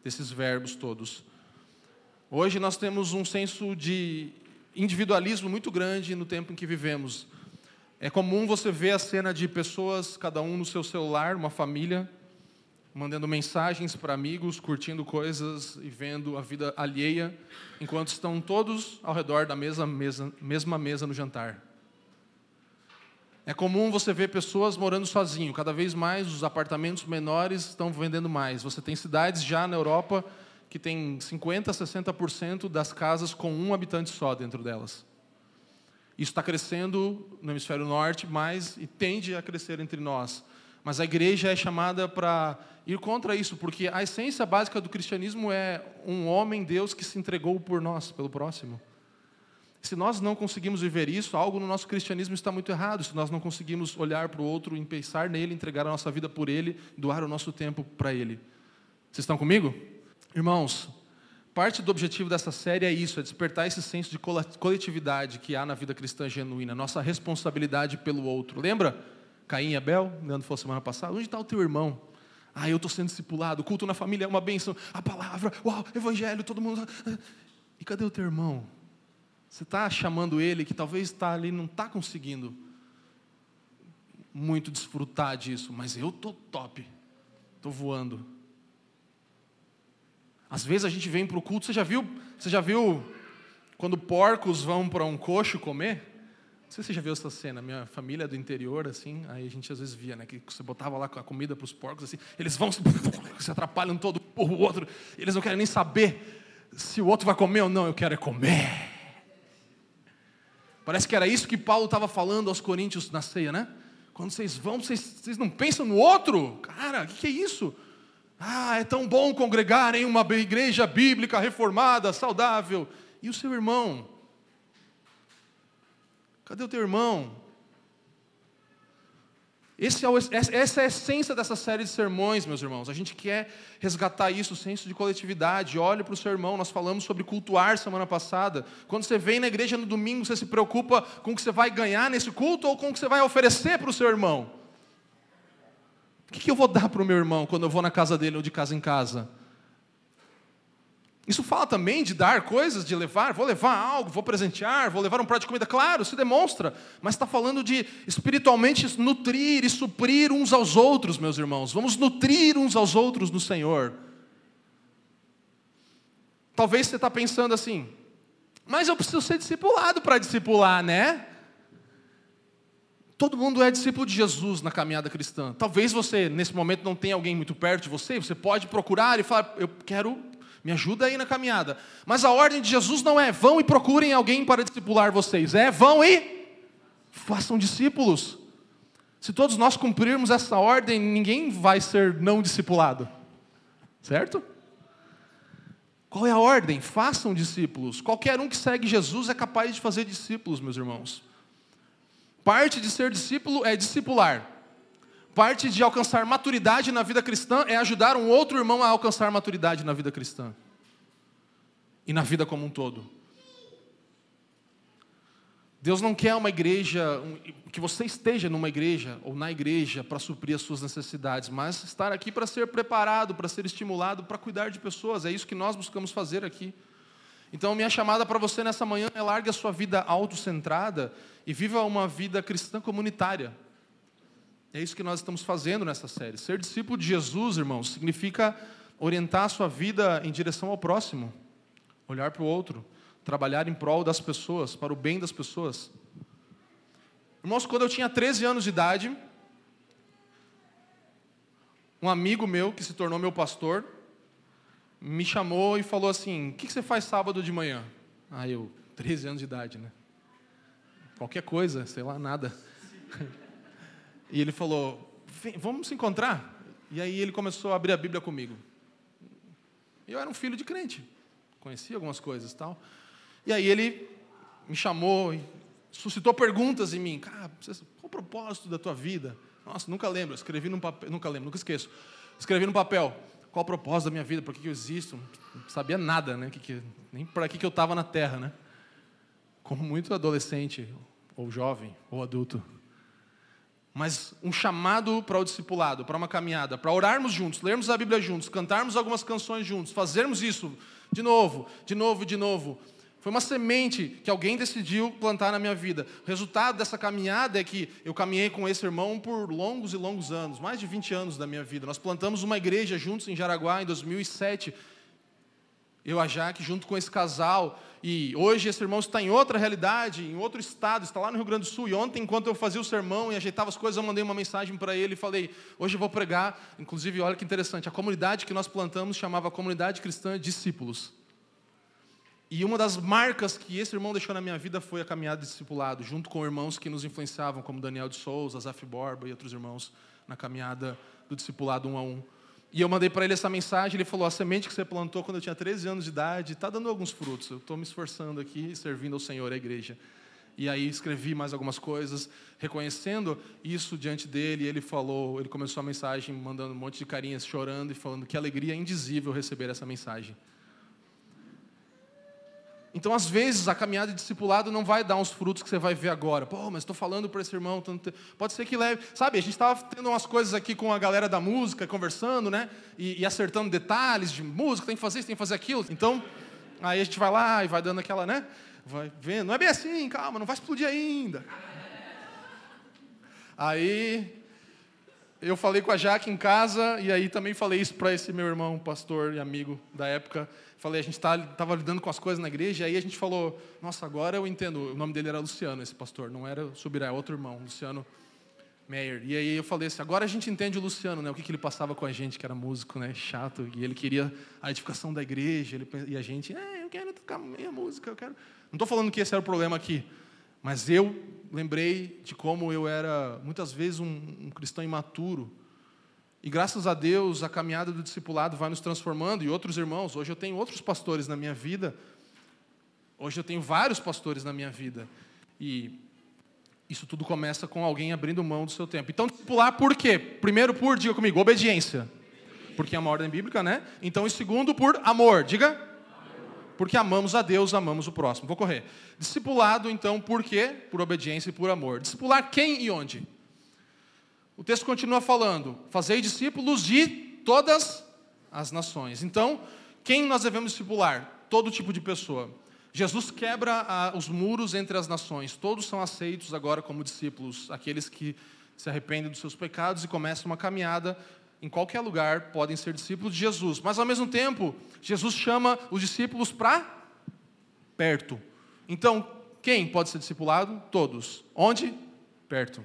desses verbos todos. Hoje nós temos um senso de individualismo muito grande no tempo em que vivemos. É comum você ver a cena de pessoas, cada um no seu celular, uma família, mandando mensagens para amigos, curtindo coisas e vendo a vida alheia, enquanto estão todos ao redor da mesma mesa, mesma mesa no jantar. É comum você ver pessoas morando sozinho. Cada vez mais os apartamentos menores estão vendendo mais. Você tem cidades já na Europa que tem 50, 60% das casas com um habitante só dentro delas. Isso está crescendo no hemisfério norte, mas e tende a crescer entre nós. Mas a igreja é chamada para ir contra isso, porque a essência básica do cristianismo é um homem, Deus, que se entregou por nós, pelo próximo. Se nós não conseguimos viver isso, algo no nosso cristianismo está muito errado. Se nós não conseguimos olhar para o outro pensar nele, entregar a nossa vida por ele, doar o nosso tempo para ele. Vocês estão comigo? Irmãos, Parte do objetivo dessa série é isso, é despertar esse senso de coletividade que há na vida cristã genuína, nossa responsabilidade pelo outro. Lembra Caim e Abel? Leandro falou semana passada. Onde está o teu irmão? Ah, eu estou sendo discipulado, culto na família é uma bênção, a palavra, uau, evangelho, todo mundo. E cadê o teu irmão? Você está chamando ele que talvez está ali, não está conseguindo muito desfrutar disso, mas eu estou top, estou voando. Às vezes a gente vem para o culto, você já viu? Você já viu quando porcos vão para um coxo comer? Não sei se você já viu essa cena. Minha família é do interior, assim, aí a gente às vezes via, né? Que você botava lá a comida para os porcos, assim, eles vão <laughs> se atrapalham todo o outro, eles não querem nem saber se o outro vai comer ou não, eu quero é comer. Parece que era isso que Paulo estava falando aos coríntios na ceia, né? Quando vocês vão, vocês, vocês não pensam no outro? Cara, o que, que é isso? Ah, é tão bom congregar em uma igreja bíblica reformada, saudável. E o seu irmão? Cadê o teu irmão? É o, essa é a essência dessa série de sermões, meus irmãos. A gente quer resgatar isso, o senso de coletividade. Olhe para o seu irmão. Nós falamos sobre cultuar semana passada. Quando você vem na igreja no domingo, você se preocupa com o que você vai ganhar nesse culto ou com o que você vai oferecer para o seu irmão? O que eu vou dar para o meu irmão quando eu vou na casa dele ou de casa em casa? Isso fala também de dar coisas, de levar, vou levar algo, vou presentear, vou levar um prato de comida, claro, se demonstra, mas está falando de espiritualmente nutrir e suprir uns aos outros, meus irmãos. Vamos nutrir uns aos outros no Senhor. Talvez você está pensando assim, mas eu preciso ser discipulado para discipular, né? Todo mundo é discípulo de Jesus na caminhada cristã. Talvez você, nesse momento, não tenha alguém muito perto de você, você pode procurar e falar: Eu quero, me ajuda aí na caminhada. Mas a ordem de Jesus não é: vão e procurem alguém para discipular vocês. É: vão e façam discípulos. Se todos nós cumprirmos essa ordem, ninguém vai ser não discipulado. Certo? Qual é a ordem? Façam discípulos. Qualquer um que segue Jesus é capaz de fazer discípulos, meus irmãos. Parte de ser discípulo é discipular. Parte de alcançar maturidade na vida cristã é ajudar um outro irmão a alcançar maturidade na vida cristã. E na vida como um todo. Deus não quer uma igreja, que você esteja numa igreja ou na igreja para suprir as suas necessidades, mas estar aqui para ser preparado, para ser estimulado, para cuidar de pessoas. É isso que nós buscamos fazer aqui. Então, minha chamada para você nessa manhã é largue a sua vida autocentrada e viva uma vida cristã comunitária. É isso que nós estamos fazendo nessa série. Ser discípulo de Jesus, irmãos, significa orientar a sua vida em direção ao próximo, olhar para o outro, trabalhar em prol das pessoas, para o bem das pessoas. Irmãos, quando eu tinha 13 anos de idade, um amigo meu que se tornou meu pastor me chamou e falou assim: O que você faz sábado de manhã? Ah, eu, 13 anos de idade, né? qualquer coisa, sei lá, nada. <laughs> E ele falou: Vamos se encontrar? E aí ele começou a abrir a Bíblia comigo. Eu era um filho de crente, conhecia algumas coisas tal. E aí ele me chamou e suscitou perguntas em mim. Cara, qual o propósito da tua vida? Nossa, nunca lembro. Escrevi num papel, nunca lembro, nunca esqueço. Escrevi no papel. Qual o propósito da minha vida? Por que, eu existo? Não sabia nada, né? Que, que, nem para que, que eu estava na Terra, né? Como muito adolescente ou jovem, ou adulto. Mas um chamado para o discipulado, para uma caminhada, para orarmos juntos, lermos a Bíblia juntos, cantarmos algumas canções juntos, fazermos isso de novo, de novo, de novo. Foi uma semente que alguém decidiu plantar na minha vida. O resultado dessa caminhada é que eu caminhei com esse irmão por longos e longos anos, mais de 20 anos da minha vida. Nós plantamos uma igreja juntos em Jaraguá em 2007. Eu, a Jaque, junto com esse casal, e hoje esse irmão está em outra realidade, em outro estado, está lá no Rio Grande do Sul. E ontem, enquanto eu fazia o sermão e ajeitava as coisas, eu mandei uma mensagem para ele e falei: hoje eu vou pregar. Inclusive, olha que interessante, a comunidade que nós plantamos chamava Comunidade Cristã Discípulos. E uma das marcas que esse irmão deixou na minha vida foi a caminhada de discipulado, junto com irmãos que nos influenciavam, como Daniel de Souza, Zaf Borba e outros irmãos, na caminhada do discipulado um a um. E eu mandei para ele essa mensagem, ele falou: a semente que você plantou quando eu tinha 13 anos de idade está dando alguns frutos. Eu estou me esforçando aqui, servindo ao Senhor, a igreja. E aí escrevi mais algumas coisas, reconhecendo isso diante dele. Ele falou, ele começou a mensagem mandando um monte de carinhas, chorando e falando que alegria indizível receber essa mensagem. Então, às vezes, a caminhada de discipulado não vai dar uns frutos que você vai ver agora. Pô, mas estou falando para esse irmão. Pode ser que leve. Sabe, a gente estava tendo umas coisas aqui com a galera da música, conversando, né? E, e, acertando detalhes de música, tem que fazer isso, tem que fazer aquilo. Então, aí a gente vai lá e vai dando aquela, né? Vai vendo. Não é bem assim, calma, não vai explodir ainda. Aí, eu falei com a Jaque em casa, e aí também falei isso para esse meu irmão, pastor e amigo da época. Falei, a gente estava tá, lidando com as coisas na igreja, e aí a gente falou, nossa, agora eu entendo, o nome dele era Luciano, esse pastor, não era Subirá, é outro irmão, Luciano Meyer. E aí eu falei assim, agora a gente entende o Luciano, né, o que, que ele passava com a gente, que era músico, né, chato, e ele queria a edificação da igreja, ele, e a gente, é, eu quero tocar minha música, eu quero... Não estou falando que esse era o problema aqui, mas eu lembrei de como eu era, muitas vezes, um, um cristão imaturo, e graças a Deus, a caminhada do discipulado vai nos transformando, e outros irmãos, hoje eu tenho outros pastores na minha vida, hoje eu tenho vários pastores na minha vida, e isso tudo começa com alguém abrindo mão do seu tempo. Então, discipular por quê? Primeiro, por, diga comigo, obediência, porque é uma ordem bíblica, né? Então, e segundo, por amor, diga. Porque amamos a Deus, amamos o próximo. Vou correr. Discipulado, então, por quê? Por obediência e por amor. Discipular quem e onde? O texto continua falando: fazei discípulos de todas as nações. Então, quem nós devemos discipular? Todo tipo de pessoa. Jesus quebra ah, os muros entre as nações. Todos são aceitos agora como discípulos. Aqueles que se arrependem dos seus pecados e começam uma caminhada em qualquer lugar podem ser discípulos de Jesus. Mas ao mesmo tempo, Jesus chama os discípulos para perto. Então, quem pode ser discipulado? Todos. Onde? Perto.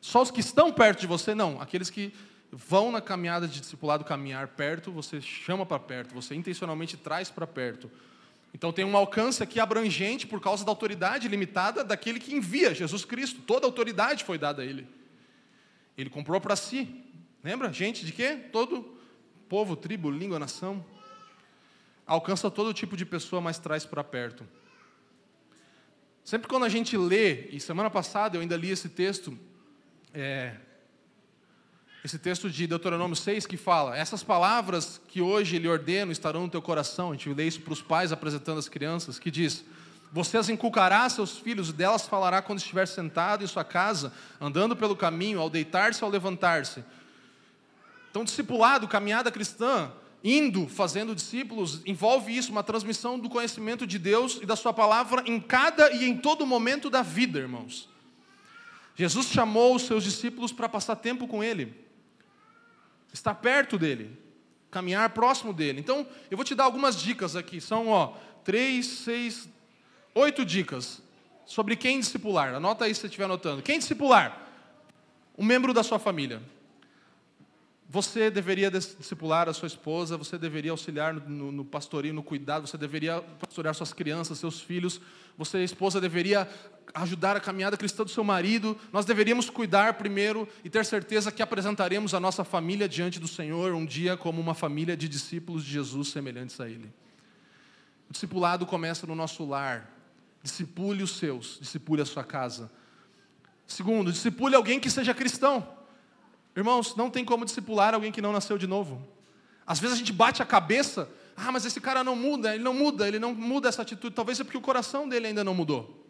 Só os que estão perto de você? Não. Aqueles que vão na caminhada de discipulado caminhar perto, você chama para perto, você intencionalmente traz para perto. Então tem um alcance aqui abrangente por causa da autoridade limitada daquele que envia, Jesus Cristo. Toda autoridade foi dada a ele. Ele comprou para si. Lembra? Gente de quê? Todo povo, tribo, língua, nação. Alcança todo tipo de pessoa, mas traz para perto. Sempre quando a gente lê, e semana passada eu ainda li esse texto, é, esse texto de Deuteronômio 6 que fala: Essas palavras que hoje lhe ordeno estarão no teu coração. A gente lê isso para os pais apresentando as crianças, que diz: Você as inculcará a seus filhos, delas falará quando estiver sentado em sua casa, andando pelo caminho, ao deitar-se ou ao levantar-se. Então, discipulado, caminhada cristã, indo, fazendo discípulos, envolve isso, uma transmissão do conhecimento de Deus e da Sua palavra em cada e em todo momento da vida, irmãos. Jesus chamou os seus discípulos para passar tempo com Ele estar perto dele, caminhar próximo dele. Então, eu vou te dar algumas dicas aqui. São, ó, três, seis, oito dicas sobre quem discipular. Anota aí se você estiver anotando. Quem discipular? Um membro da sua família. Você deveria discipular a sua esposa, você deveria auxiliar no, no, no pastorinho, no cuidado, você deveria pastorear suas crianças, seus filhos, você, esposa, deveria ajudar a caminhada cristã do seu marido. Nós deveríamos cuidar primeiro e ter certeza que apresentaremos a nossa família diante do Senhor um dia como uma família de discípulos de Jesus semelhantes a Ele. O discipulado começa no nosso lar. Discipule os seus, discipule a sua casa. Segundo, discipule alguém que seja cristão. Irmãos, não tem como discipular alguém que não nasceu de novo. Às vezes a gente bate a cabeça, ah, mas esse cara não muda, ele não muda, ele não muda essa atitude. Talvez é porque o coração dele ainda não mudou.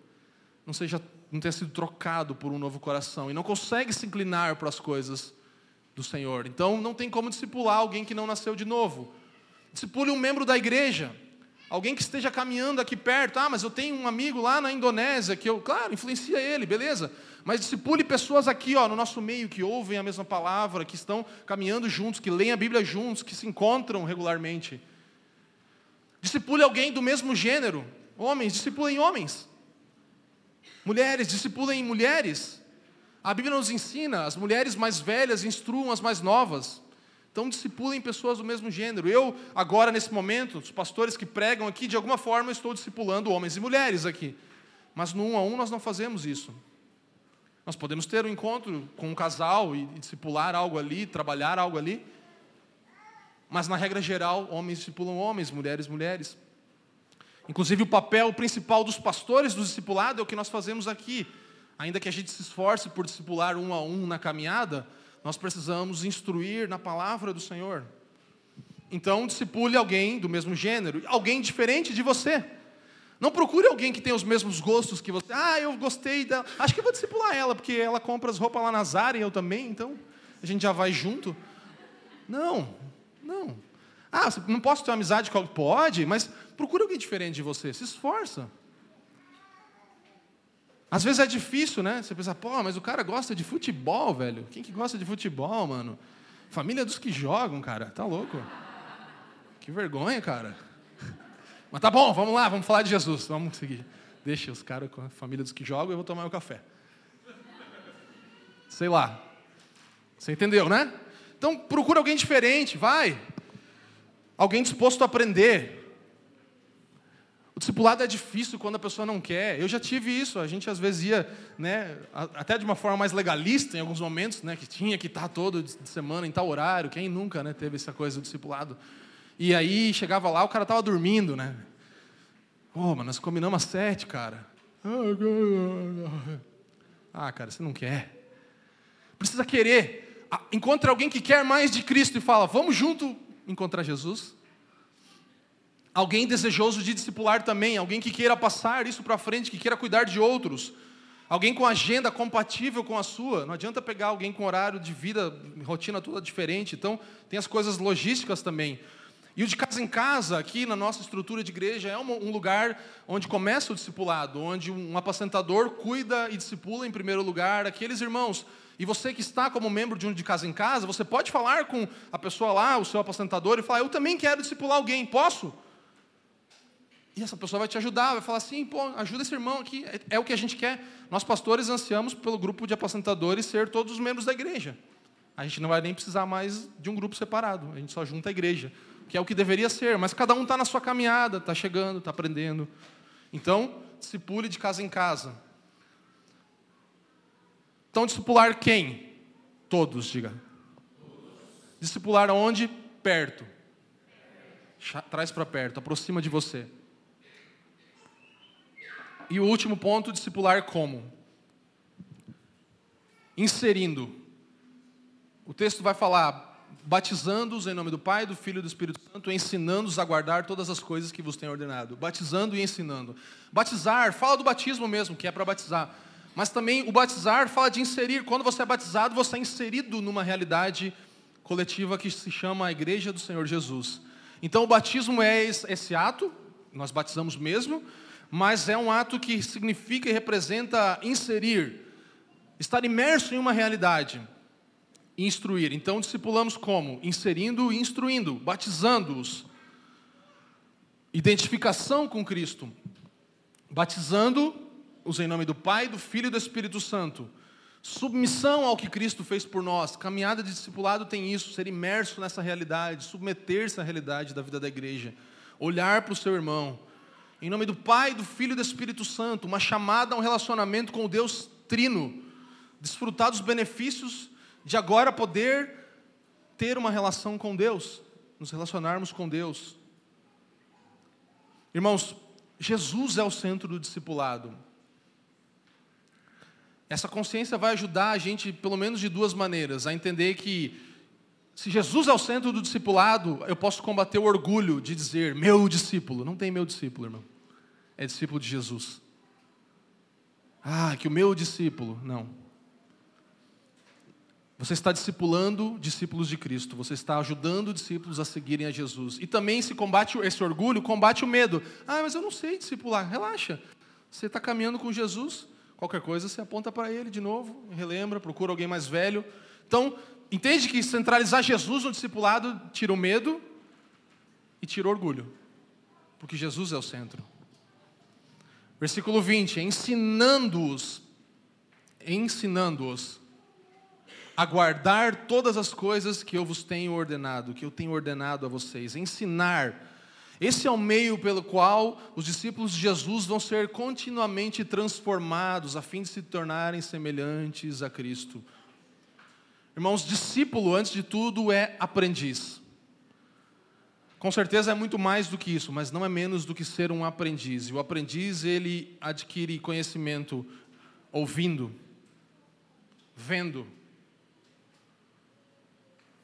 Não seja, não tenha sido trocado por um novo coração e não consegue se inclinar para as coisas do Senhor. Então não tem como discipular alguém que não nasceu de novo. Discipule um membro da igreja. Alguém que esteja caminhando aqui perto, ah, mas eu tenho um amigo lá na Indonésia que eu, claro, influencia ele, beleza? Mas discipule pessoas aqui, ó, no nosso meio que ouvem a mesma palavra, que estão caminhando juntos, que leem a Bíblia juntos, que se encontram regularmente. Discipule alguém do mesmo gênero. Homens, discipulem homens. Mulheres, discipulem mulheres. A Bíblia nos ensina, as mulheres mais velhas instruam as mais novas. Então, discipulem pessoas do mesmo gênero. Eu, agora, nesse momento, os pastores que pregam aqui, de alguma forma, estou discipulando homens e mulheres aqui. Mas no um a um nós não fazemos isso. Nós podemos ter um encontro com um casal e discipular algo ali, trabalhar algo ali. Mas, na regra geral, homens discipulam homens, mulheres, mulheres. Inclusive, o papel principal dos pastores do discipulado é o que nós fazemos aqui. Ainda que a gente se esforce por discipular um a um na caminhada, nós precisamos instruir na palavra do Senhor. Então, discipule alguém do mesmo gênero, alguém diferente de você. Não procure alguém que tenha os mesmos gostos que você. Ah, eu gostei dela. Acho que eu vou discipular ela, porque ela compra as roupas lá na Zara e eu também, então a gente já vai junto. Não, não. Ah, não posso ter amizade com alguém? Pode, mas procure alguém diferente de você. Se esforça. Às vezes é difícil, né? Você pensa, pô, mas o cara gosta de futebol, velho. Quem que gosta de futebol, mano? Família dos que jogam, cara. Tá louco? Que vergonha, cara. <laughs> Mas tá bom, vamos lá, vamos falar de Jesus. Vamos seguir. Deixa os caras com a família dos que jogam, eu vou tomar meu café. Sei lá. Você entendeu, né? Então procura alguém diferente, vai. Alguém disposto a aprender. O discipulado é difícil quando a pessoa não quer. Eu já tive isso. A gente às vezes ia, né, até de uma forma mais legalista em alguns momentos, né, que tinha que estar todo de semana em tal horário. Quem nunca, né, teve essa coisa do discipulado? E aí chegava lá, o cara estava dormindo, né? Oh, mas nós combinamos às sete, cara. Ah, cara, você não quer. Precisa querer. Encontre alguém que quer mais de Cristo e fala: Vamos junto encontrar Jesus. Alguém desejoso de discipular também, alguém que queira passar isso para frente, que queira cuidar de outros. Alguém com agenda compatível com a sua. Não adianta pegar alguém com horário de vida, rotina toda diferente. Então, tem as coisas logísticas também. E o de casa em casa, aqui na nossa estrutura de igreja, é um lugar onde começa o discipulado, onde um apacentador cuida e discipula em primeiro lugar aqueles irmãos. E você que está como membro de um de casa em casa, você pode falar com a pessoa lá, o seu apacentador, e falar: Eu também quero discipular alguém, posso? E essa pessoa vai te ajudar, vai falar assim, pô, ajuda esse irmão aqui. É, é o que a gente quer. Nós, pastores, ansiamos pelo grupo de apacentadores ser todos os membros da igreja. A gente não vai nem precisar mais de um grupo separado. A gente só junta a igreja, que é o que deveria ser. Mas cada um está na sua caminhada, está chegando, está aprendendo. Então, discipule de casa em casa. Então, discipular quem? Todos, diga. Discipular onde? Perto. Traz para perto, aproxima de você. E o último ponto, discipular como? Inserindo. O texto vai falar, batizando-os em nome do Pai, do Filho e do Espírito Santo, ensinando-os a guardar todas as coisas que vos tenho ordenado. Batizando e ensinando. Batizar, fala do batismo mesmo, que é para batizar. Mas também o batizar fala de inserir. Quando você é batizado, você é inserido numa realidade coletiva que se chama a Igreja do Senhor Jesus. Então o batismo é esse ato, nós batizamos mesmo, mas é um ato que significa e representa inserir, estar imerso em uma realidade, instruir. Então, discipulamos como? Inserindo e instruindo, batizando-os. Identificação com Cristo, batizando-os em nome do Pai, do Filho e do Espírito Santo. Submissão ao que Cristo fez por nós. Caminhada de discipulado tem isso, ser imerso nessa realidade, submeter-se à realidade da vida da igreja, olhar para o seu irmão, em nome do Pai, do Filho e do Espírito Santo, uma chamada a um relacionamento com o Deus Trino, desfrutar dos benefícios de agora poder ter uma relação com Deus, nos relacionarmos com Deus. Irmãos, Jesus é o centro do discipulado. Essa consciência vai ajudar a gente, pelo menos de duas maneiras, a entender que se Jesus é o centro do discipulado, eu posso combater o orgulho de dizer meu discípulo. Não tem meu discípulo, irmão. É discípulo de Jesus. Ah, que o meu discípulo. Não. Você está discipulando discípulos de Cristo. Você está ajudando discípulos a seguirem a Jesus. E também se combate esse orgulho, combate o medo. Ah, mas eu não sei discipular. Relaxa. Você está caminhando com Jesus. Qualquer coisa você aponta para ele de novo, relembra, procura alguém mais velho. Então, entende que centralizar Jesus no discipulado tira o medo e tira o orgulho, porque Jesus é o centro. Versículo 20: ensinando-os, ensinando-os a guardar todas as coisas que eu vos tenho ordenado, que eu tenho ordenado a vocês. Ensinar. Esse é o meio pelo qual os discípulos de Jesus vão ser continuamente transformados, a fim de se tornarem semelhantes a Cristo. Irmãos, discípulo, antes de tudo, é aprendiz. Com certeza é muito mais do que isso, mas não é menos do que ser um aprendiz. E o aprendiz, ele adquire conhecimento ouvindo, vendo,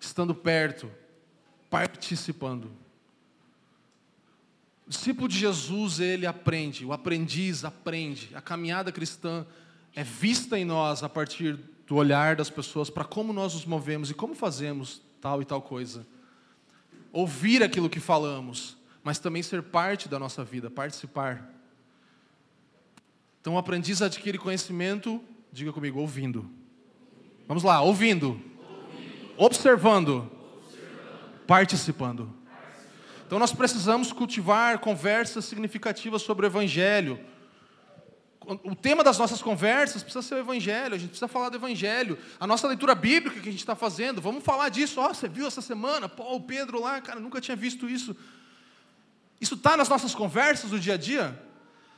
estando perto, participando. O discípulo de Jesus, ele aprende, o aprendiz aprende. A caminhada cristã é vista em nós a partir do olhar das pessoas para como nós nos movemos e como fazemos tal e tal coisa. Ouvir aquilo que falamos, mas também ser parte da nossa vida, participar. Então o aprendiz adquire conhecimento, diga comigo, ouvindo. Vamos lá, ouvindo. ouvindo. Observando. Observando. Participando. Então nós precisamos cultivar conversas significativas sobre o Evangelho o tema das nossas conversas precisa ser o Evangelho, a gente precisa falar do Evangelho. A nossa leitura bíblica que a gente está fazendo, vamos falar disso. Ó, oh, você viu essa semana? Pô, o Pedro lá, cara, nunca tinha visto isso. Isso está nas nossas conversas do dia a dia?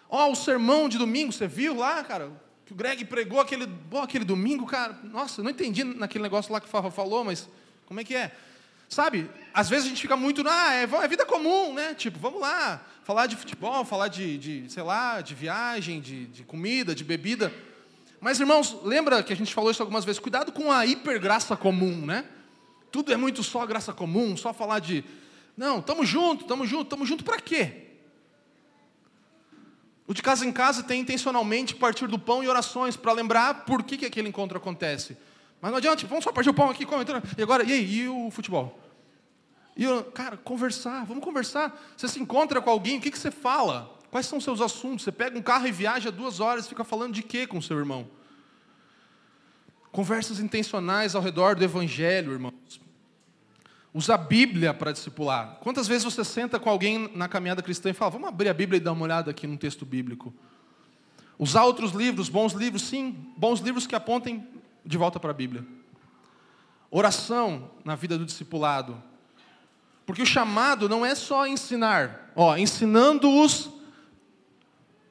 Ó, oh, o sermão de domingo, você viu lá, cara? Que o Greg pregou aquele, oh, aquele domingo, cara. Nossa, eu não entendi naquele negócio lá que o Farra falou, mas como é que é? Sabe, às vezes a gente fica muito, ah, é, é vida comum, né? Tipo, vamos lá, falar de futebol, falar de, de sei lá, de viagem, de, de comida, de bebida. Mas, irmãos, lembra que a gente falou isso algumas vezes? Cuidado com a hipergraça comum, né? Tudo é muito só graça comum, só falar de. Não, estamos junto, estamos junto, estamos junto para quê? O de casa em casa tem intencionalmente partir do pão e orações para lembrar por que, que aquele encontro acontece. Mas não adianta, vamos só partir o pão aqui, comentando. E agora, e aí, e o futebol? E eu, cara, conversar, vamos conversar. Você se encontra com alguém, o que, que você fala? Quais são os seus assuntos? Você pega um carro e viaja duas horas, fica falando de quê com seu irmão? Conversas intencionais ao redor do Evangelho, irmãos. Usa a Bíblia para discipular. Quantas vezes você senta com alguém na caminhada cristã e fala, vamos abrir a Bíblia e dar uma olhada aqui num texto bíblico? Usar outros livros, bons livros, sim, bons livros que apontem de volta para a Bíblia. Oração na vida do discipulado. Porque o chamado não é só ensinar, ó, ensinando-os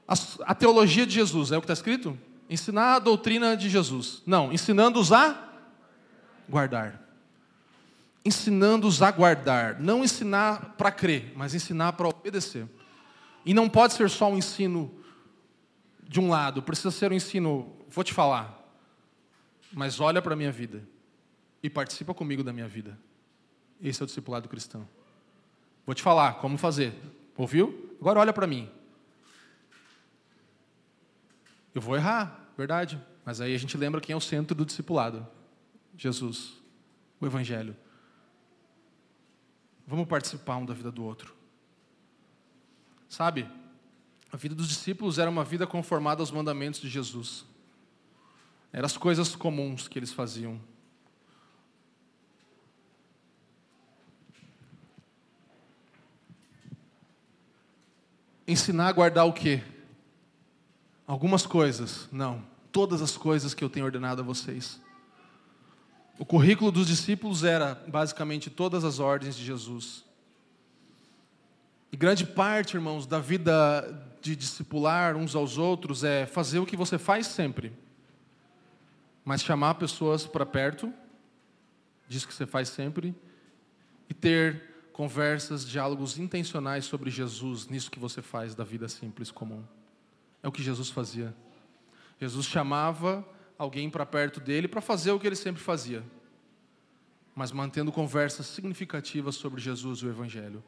a, a, teologia de Jesus, é o que está escrito? Ensinar a doutrina de Jesus. Não, ensinando-os a guardar. Ensinando-os a guardar. Não ensinar para crer, mas ensinar para obedecer. E não pode ser só um ensino de um lado, precisa ser um ensino, vou te falar, mas olha para a minha vida e participa comigo da minha vida. Esse é o discipulado cristão. Vou te falar como fazer. Ouviu? Agora olha para mim. Eu vou errar, verdade. Mas aí a gente lembra quem é o centro do discipulado: Jesus, o Evangelho. Vamos participar um da vida do outro. Sabe, a vida dos discípulos era uma vida conformada aos mandamentos de Jesus. Eram as coisas comuns que eles faziam. Ensinar a guardar o quê? Algumas coisas, não. Todas as coisas que eu tenho ordenado a vocês. O currículo dos discípulos era basicamente todas as ordens de Jesus. E grande parte, irmãos, da vida de discipular uns aos outros é fazer o que você faz sempre, mas chamar pessoas para perto, diz que você faz sempre, e ter conversas, diálogos intencionais sobre Jesus, nisso que você faz da vida simples comum. É o que Jesus fazia. Jesus chamava alguém para perto dele para fazer o que ele sempre fazia, mas mantendo conversas significativas sobre Jesus e o Evangelho.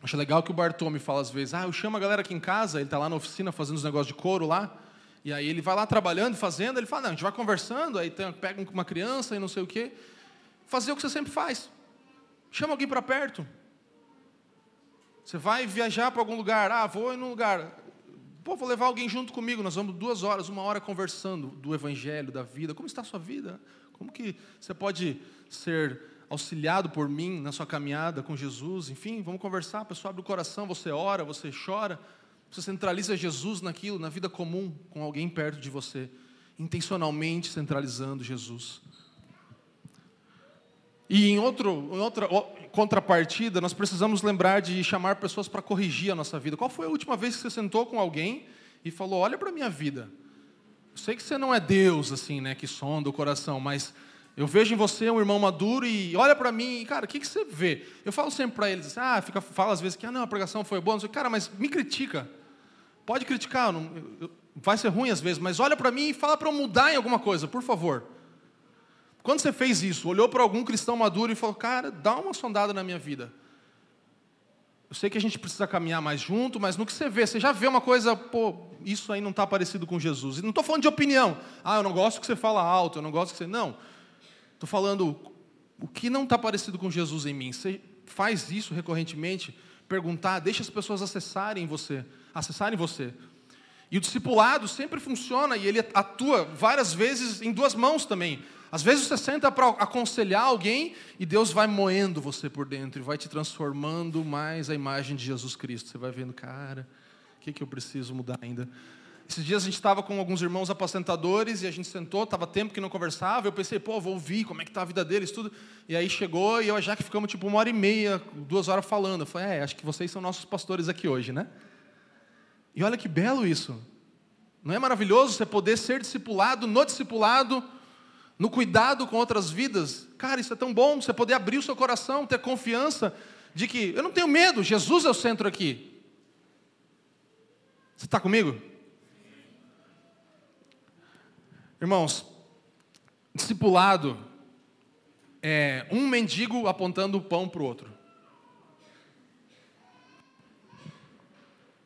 Acho legal que o Bartome fala às vezes, ah, eu chamo a galera aqui em casa, ele está lá na oficina fazendo os negócios de couro lá, e aí ele vai lá trabalhando, fazendo, ele fala, não, a gente vai conversando, aí pega uma criança e não sei o quê fazer o que você sempre faz. Chama alguém para perto. Você vai viajar para algum lugar. Ah, vou em um lugar. Pô, vou levar alguém junto comigo. Nós vamos duas horas, uma hora conversando do Evangelho, da vida. Como está a sua vida? Como que você pode ser auxiliado por mim na sua caminhada com Jesus? Enfim, vamos conversar. A pessoa abre o coração, você ora, você chora. Você centraliza Jesus naquilo, na vida comum, com alguém perto de você. Intencionalmente centralizando Jesus. E em, outro, em outra contrapartida, nós precisamos lembrar de chamar pessoas para corrigir a nossa vida. Qual foi a última vez que você sentou com alguém e falou: Olha para a minha vida. Eu sei que você não é Deus, assim, né, que sonda o coração, mas eu vejo em você um irmão maduro e olha para mim, e, cara, o que, que você vê? Eu falo sempre para eles, ah, fica, fala às vezes que ah, não, a pregação foi boa, não sei, cara, mas me critica. Pode criticar, não, vai ser ruim às vezes, mas olha para mim e fala para eu mudar em alguma coisa, por favor. Quando você fez isso, olhou para algum cristão maduro e falou: Cara, dá uma sondada na minha vida. Eu sei que a gente precisa caminhar mais junto, mas no que você vê, você já vê uma coisa, pô, isso aí não está parecido com Jesus. E não estou falando de opinião. Ah, eu não gosto que você fala alto, eu não gosto que você. Não. Estou falando o que não está parecido com Jesus em mim. Você faz isso recorrentemente, perguntar, deixa as pessoas acessarem você, acessarem você. E o discipulado sempre funciona e ele atua várias vezes em duas mãos também. Às vezes você senta para aconselhar alguém e Deus vai moendo você por dentro e vai te transformando mais a imagem de Jesus Cristo. Você vai vendo, cara, o que, que eu preciso mudar ainda? Esses dias a gente estava com alguns irmãos apacentadores e a gente sentou, estava tempo que não conversava. Eu pensei, pô, vou ouvir como é que está a vida deles, tudo. E aí chegou e eu já que ficamos tipo uma hora e meia, duas horas falando. Eu falei, é, acho que vocês são nossos pastores aqui hoje, né? E olha que belo isso. Não é maravilhoso você poder ser discipulado no discipulado no cuidado com outras vidas. Cara, isso é tão bom, você poder abrir o seu coração, ter confiança de que eu não tenho medo, Jesus é o centro aqui. Você está comigo? Irmãos, discipulado é um mendigo apontando o pão para o outro.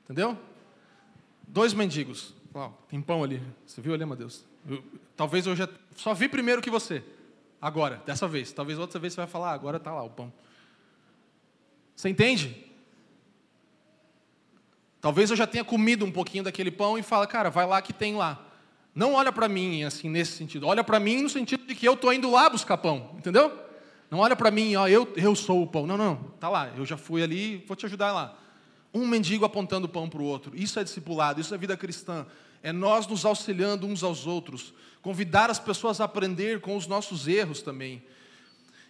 Entendeu? Dois mendigos. tem pão ali. Você viu ali, meu Deus? Eu, talvez eu já só vi primeiro que você. Agora, dessa vez. Talvez outra vez você vai falar, ah, agora está lá o pão. Você entende? Talvez eu já tenha comido um pouquinho daquele pão e fala, cara, vai lá que tem lá. Não olha para mim assim nesse sentido. Olha para mim no sentido de que eu estou indo lá buscar pão, entendeu? Não olha para mim, ó, eu, eu sou o pão. Não, não, tá lá, eu já fui ali, vou te ajudar lá. Um mendigo apontando o pão para o outro. Isso é discipulado, isso é vida cristã. É nós nos auxiliando uns aos outros. Convidar as pessoas a aprender com os nossos erros também.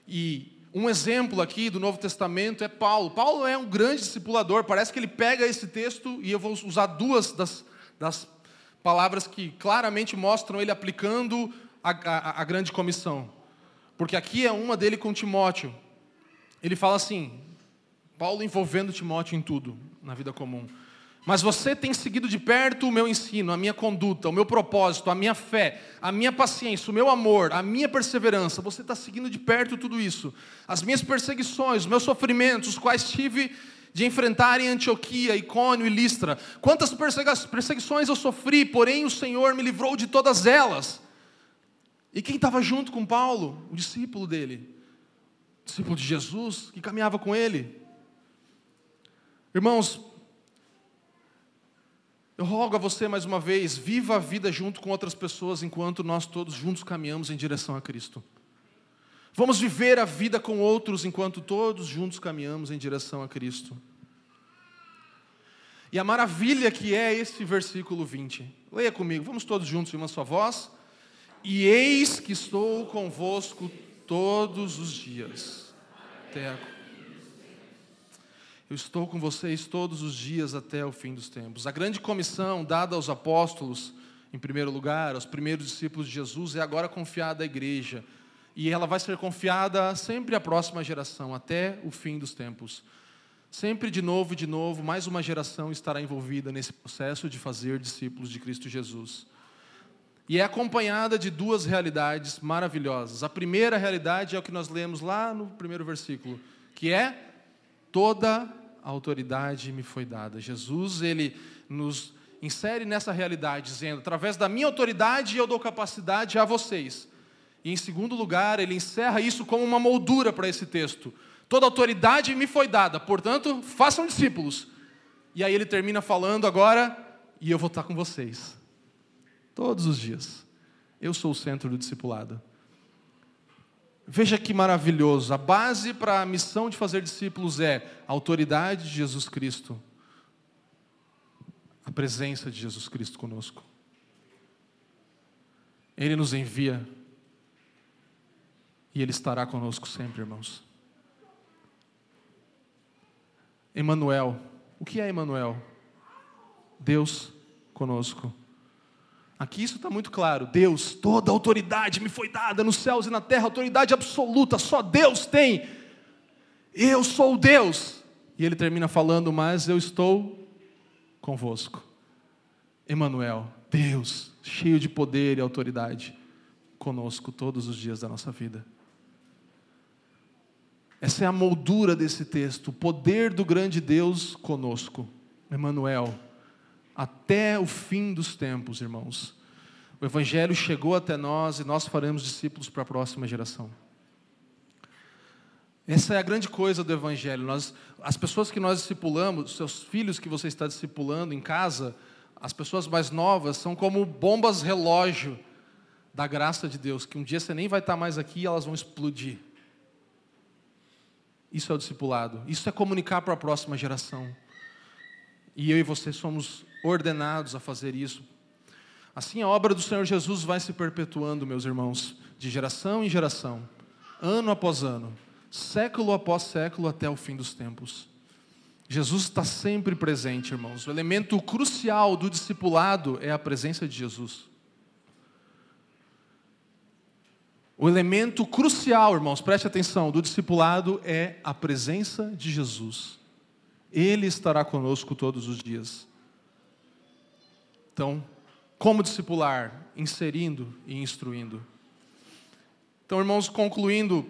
E um exemplo aqui do Novo Testamento é Paulo. Paulo é um grande discipulador. Parece que ele pega esse texto e eu vou usar duas das, das palavras que claramente mostram ele aplicando a, a, a grande comissão. Porque aqui é uma dele com Timóteo. Ele fala assim, Paulo envolvendo Timóteo em tudo na vida comum. Mas você tem seguido de perto o meu ensino, a minha conduta, o meu propósito, a minha fé, a minha paciência, o meu amor, a minha perseverança. Você está seguindo de perto tudo isso. As minhas perseguições, os meus sofrimentos, os quais tive de enfrentar em Antioquia, Icônio e Listra. Quantas perseguições eu sofri, porém o Senhor me livrou de todas elas. E quem estava junto com Paulo? O discípulo dele. O discípulo de Jesus, que caminhava com ele. Irmãos, eu rogo a você mais uma vez, viva a vida junto com outras pessoas enquanto nós todos juntos caminhamos em direção a Cristo. Vamos viver a vida com outros enquanto todos juntos caminhamos em direção a Cristo. E a maravilha que é esse versículo 20. Leia comigo, vamos todos juntos em uma só voz. E eis que estou convosco todos os dias. Até a... Eu estou com vocês todos os dias até o fim dos tempos. A grande comissão dada aos apóstolos, em primeiro lugar, aos primeiros discípulos de Jesus, é agora confiada à igreja. E ela vai ser confiada sempre à próxima geração, até o fim dos tempos. Sempre de novo e de novo, mais uma geração estará envolvida nesse processo de fazer discípulos de Cristo Jesus. E é acompanhada de duas realidades maravilhosas. A primeira realidade é o que nós lemos lá no primeiro versículo, que é toda a autoridade me foi dada. Jesus, ele nos insere nessa realidade, dizendo: através da minha autoridade eu dou capacidade a vocês. E em segundo lugar, ele encerra isso como uma moldura para esse texto. Toda autoridade me foi dada, portanto, façam discípulos. E aí ele termina falando agora, e eu vou estar com vocês. Todos os dias. Eu sou o centro do discipulado. Veja que maravilhoso. A base para a missão de fazer discípulos é a autoridade de Jesus Cristo, a presença de Jesus Cristo conosco. Ele nos envia e Ele estará conosco sempre, irmãos. Emanuel. O que é Emanuel? Deus conosco. Aqui isso está muito claro. Deus, toda autoridade me foi dada nos céus e na terra, autoridade absoluta, só Deus tem. Eu sou Deus. E ele termina falando, mas eu estou convosco. Emanuel, Deus, cheio de poder e autoridade, conosco todos os dias da nossa vida. Essa é a moldura desse texto, o poder do grande Deus conosco. Emmanuel, até o fim dos tempos, irmãos. O Evangelho chegou até nós e nós faremos discípulos para a próxima geração. Essa é a grande coisa do Evangelho. Nós, as pessoas que nós discipulamos, seus filhos que você está discipulando em casa, as pessoas mais novas, são como bombas relógio da graça de Deus, que um dia você nem vai estar mais aqui e elas vão explodir. Isso é o discipulado. Isso é comunicar para a próxima geração. E eu e você somos ordenados a fazer isso. Assim a obra do Senhor Jesus vai se perpetuando, meus irmãos, de geração em geração, ano após ano, século após século até o fim dos tempos. Jesus está sempre presente, irmãos. O elemento crucial do discipulado é a presença de Jesus. O elemento crucial, irmãos, preste atenção, do discipulado é a presença de Jesus. Ele estará conosco todos os dias. Então, como discipular? Inserindo e instruindo. Então, irmãos, concluindo,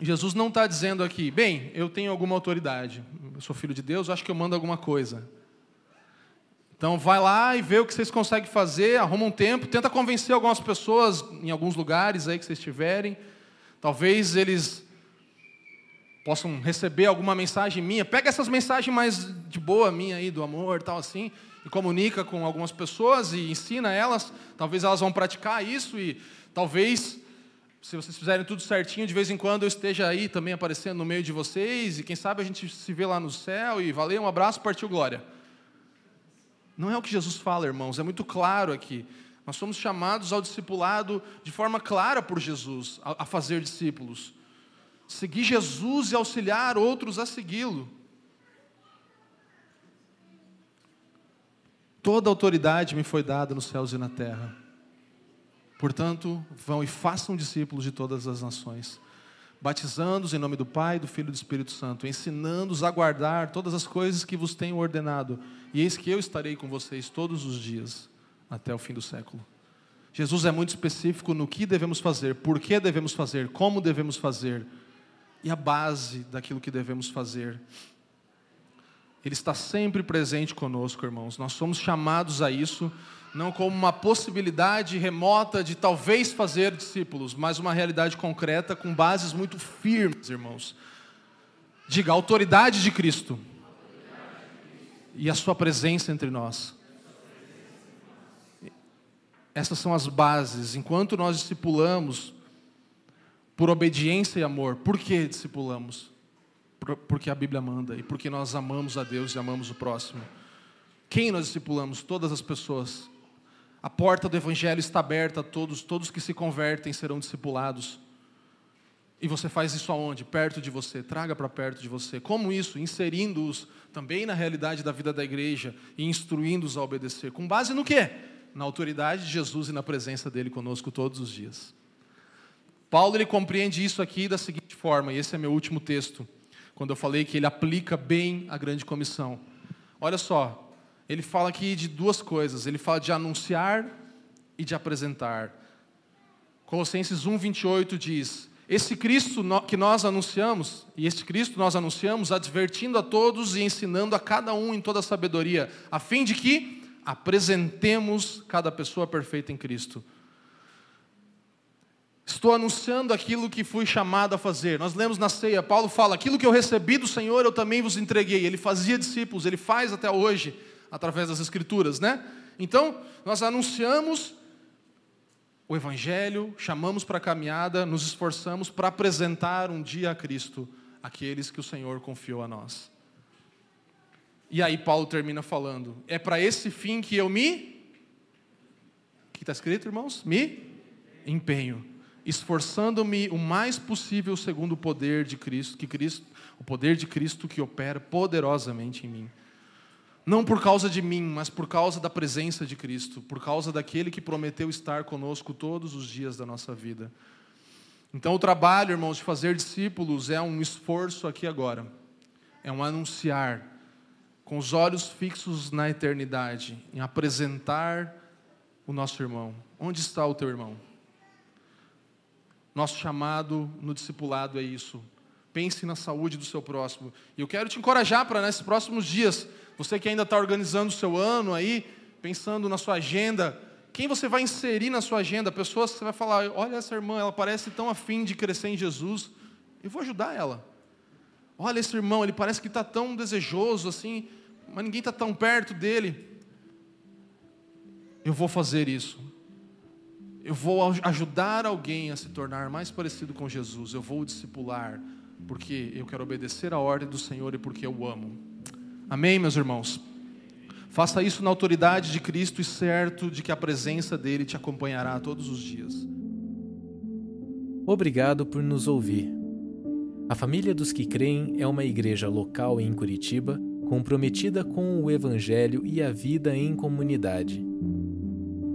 Jesus não está dizendo aqui, bem, eu tenho alguma autoridade, eu sou filho de Deus, acho que eu mando alguma coisa. Então vai lá e vê o que vocês conseguem fazer, arruma um tempo, tenta convencer algumas pessoas em alguns lugares aí que vocês estiverem. Talvez eles possam receber alguma mensagem minha. Pega essas mensagens mais de boa minha aí, do amor, tal assim, e comunica com algumas pessoas e ensina elas. Talvez elas vão praticar isso e talvez se vocês fizerem tudo certinho, de vez em quando eu esteja aí também aparecendo no meio de vocês, e quem sabe a gente se vê lá no céu e valeu, um abraço, partiu glória. Não é o que Jesus fala, irmãos, é muito claro aqui. Nós somos chamados ao discipulado de forma clara por Jesus, a, fazer discípulos. Seguir Jesus e auxiliar outros a segui-lo. Toda autoridade me foi dada nos céus e na terra. Portanto, vão e façam discípulos de todas as nações, batizando-os em nome do Pai, do Filho e do Espírito Santo, ensinando-os a guardar todas as coisas que vos tenho ordenado, e eis que eu estarei com vocês todos os dias, até o fim do século. Jesus é muito específico no que devemos fazer, por que devemos fazer, como devemos fazer, e a base daquilo que devemos fazer. Ele está sempre presente conosco, irmãos. Nós somos chamados a isso não como uma possibilidade remota de talvez fazer discípulos, mas uma realidade concreta com bases muito firmes, irmãos. Diga, autoridade de Cristo e a sua presença entre nós. Essas são as bases. Enquanto nós discipulamos por obediência e amor, por que discipulamos? Porque a Bíblia manda e porque nós amamos a Deus e amamos o próximo. Quem nós discipulamos? Todas as pessoas. A porta do Evangelho está aberta a todos, todos que se convertem serão discipulados. E você faz isso aonde? Perto de você, traga para perto de você. Como isso? Inserindo-os também na realidade da vida da igreja e instruindo-os a obedecer. Com base no quê? Na autoridade de Jesus e na presença dele conosco todos os dias. Paulo ele compreende isso aqui da seguinte forma, e esse é meu último texto, quando eu falei que ele aplica bem a grande comissão. Olha só, ele fala aqui de duas coisas. Ele fala de anunciar e de apresentar. Colossenses 1:28 diz: Esse Cristo que nós anunciamos, e este Cristo nós anunciamos, advertindo a todos e ensinando a cada um em toda a sabedoria, a fim de que apresentemos cada pessoa perfeita em Cristo. Estou anunciando aquilo que fui chamado a fazer. Nós lemos na ceia, Paulo fala: aquilo que eu recebi do Senhor eu também vos entreguei. Ele fazia discípulos, ele faz até hoje através das Escrituras, né? Então, nós anunciamos o Evangelho, chamamos para a caminhada, nos esforçamos para apresentar um dia a Cristo aqueles que o Senhor confiou a nós. E aí Paulo termina falando: é para esse fim que eu me. O que está escrito, irmãos? Me empenho, esforçando-me o mais possível segundo o poder de Cristo, que Cristo, o poder de Cristo que opera poderosamente em mim. Não por causa de mim, mas por causa da presença de Cristo, por causa daquele que prometeu estar conosco todos os dias da nossa vida. Então, o trabalho, irmãos, de fazer discípulos é um esforço aqui agora, é um anunciar, com os olhos fixos na eternidade, em apresentar o nosso irmão. Onde está o teu irmão? Nosso chamado no discipulado é isso. Pense na saúde do seu próximo. E eu quero te encorajar para, nesses próximos dias, você que ainda está organizando o seu ano aí, pensando na sua agenda, quem você vai inserir na sua agenda? Pessoas que você vai falar: olha essa irmã, ela parece tão afim de crescer em Jesus, eu vou ajudar ela. Olha esse irmão, ele parece que está tão desejoso assim, mas ninguém está tão perto dele. Eu vou fazer isso. Eu vou ajudar alguém a se tornar mais parecido com Jesus. Eu vou discipular, porque eu quero obedecer a ordem do Senhor e porque eu amo. Amém, meus irmãos? Faça isso na autoridade de Cristo e certo de que a presença dele te acompanhará todos os dias. Obrigado por nos ouvir. A Família dos que Creem é uma igreja local em Curitiba comprometida com o Evangelho e a vida em comunidade.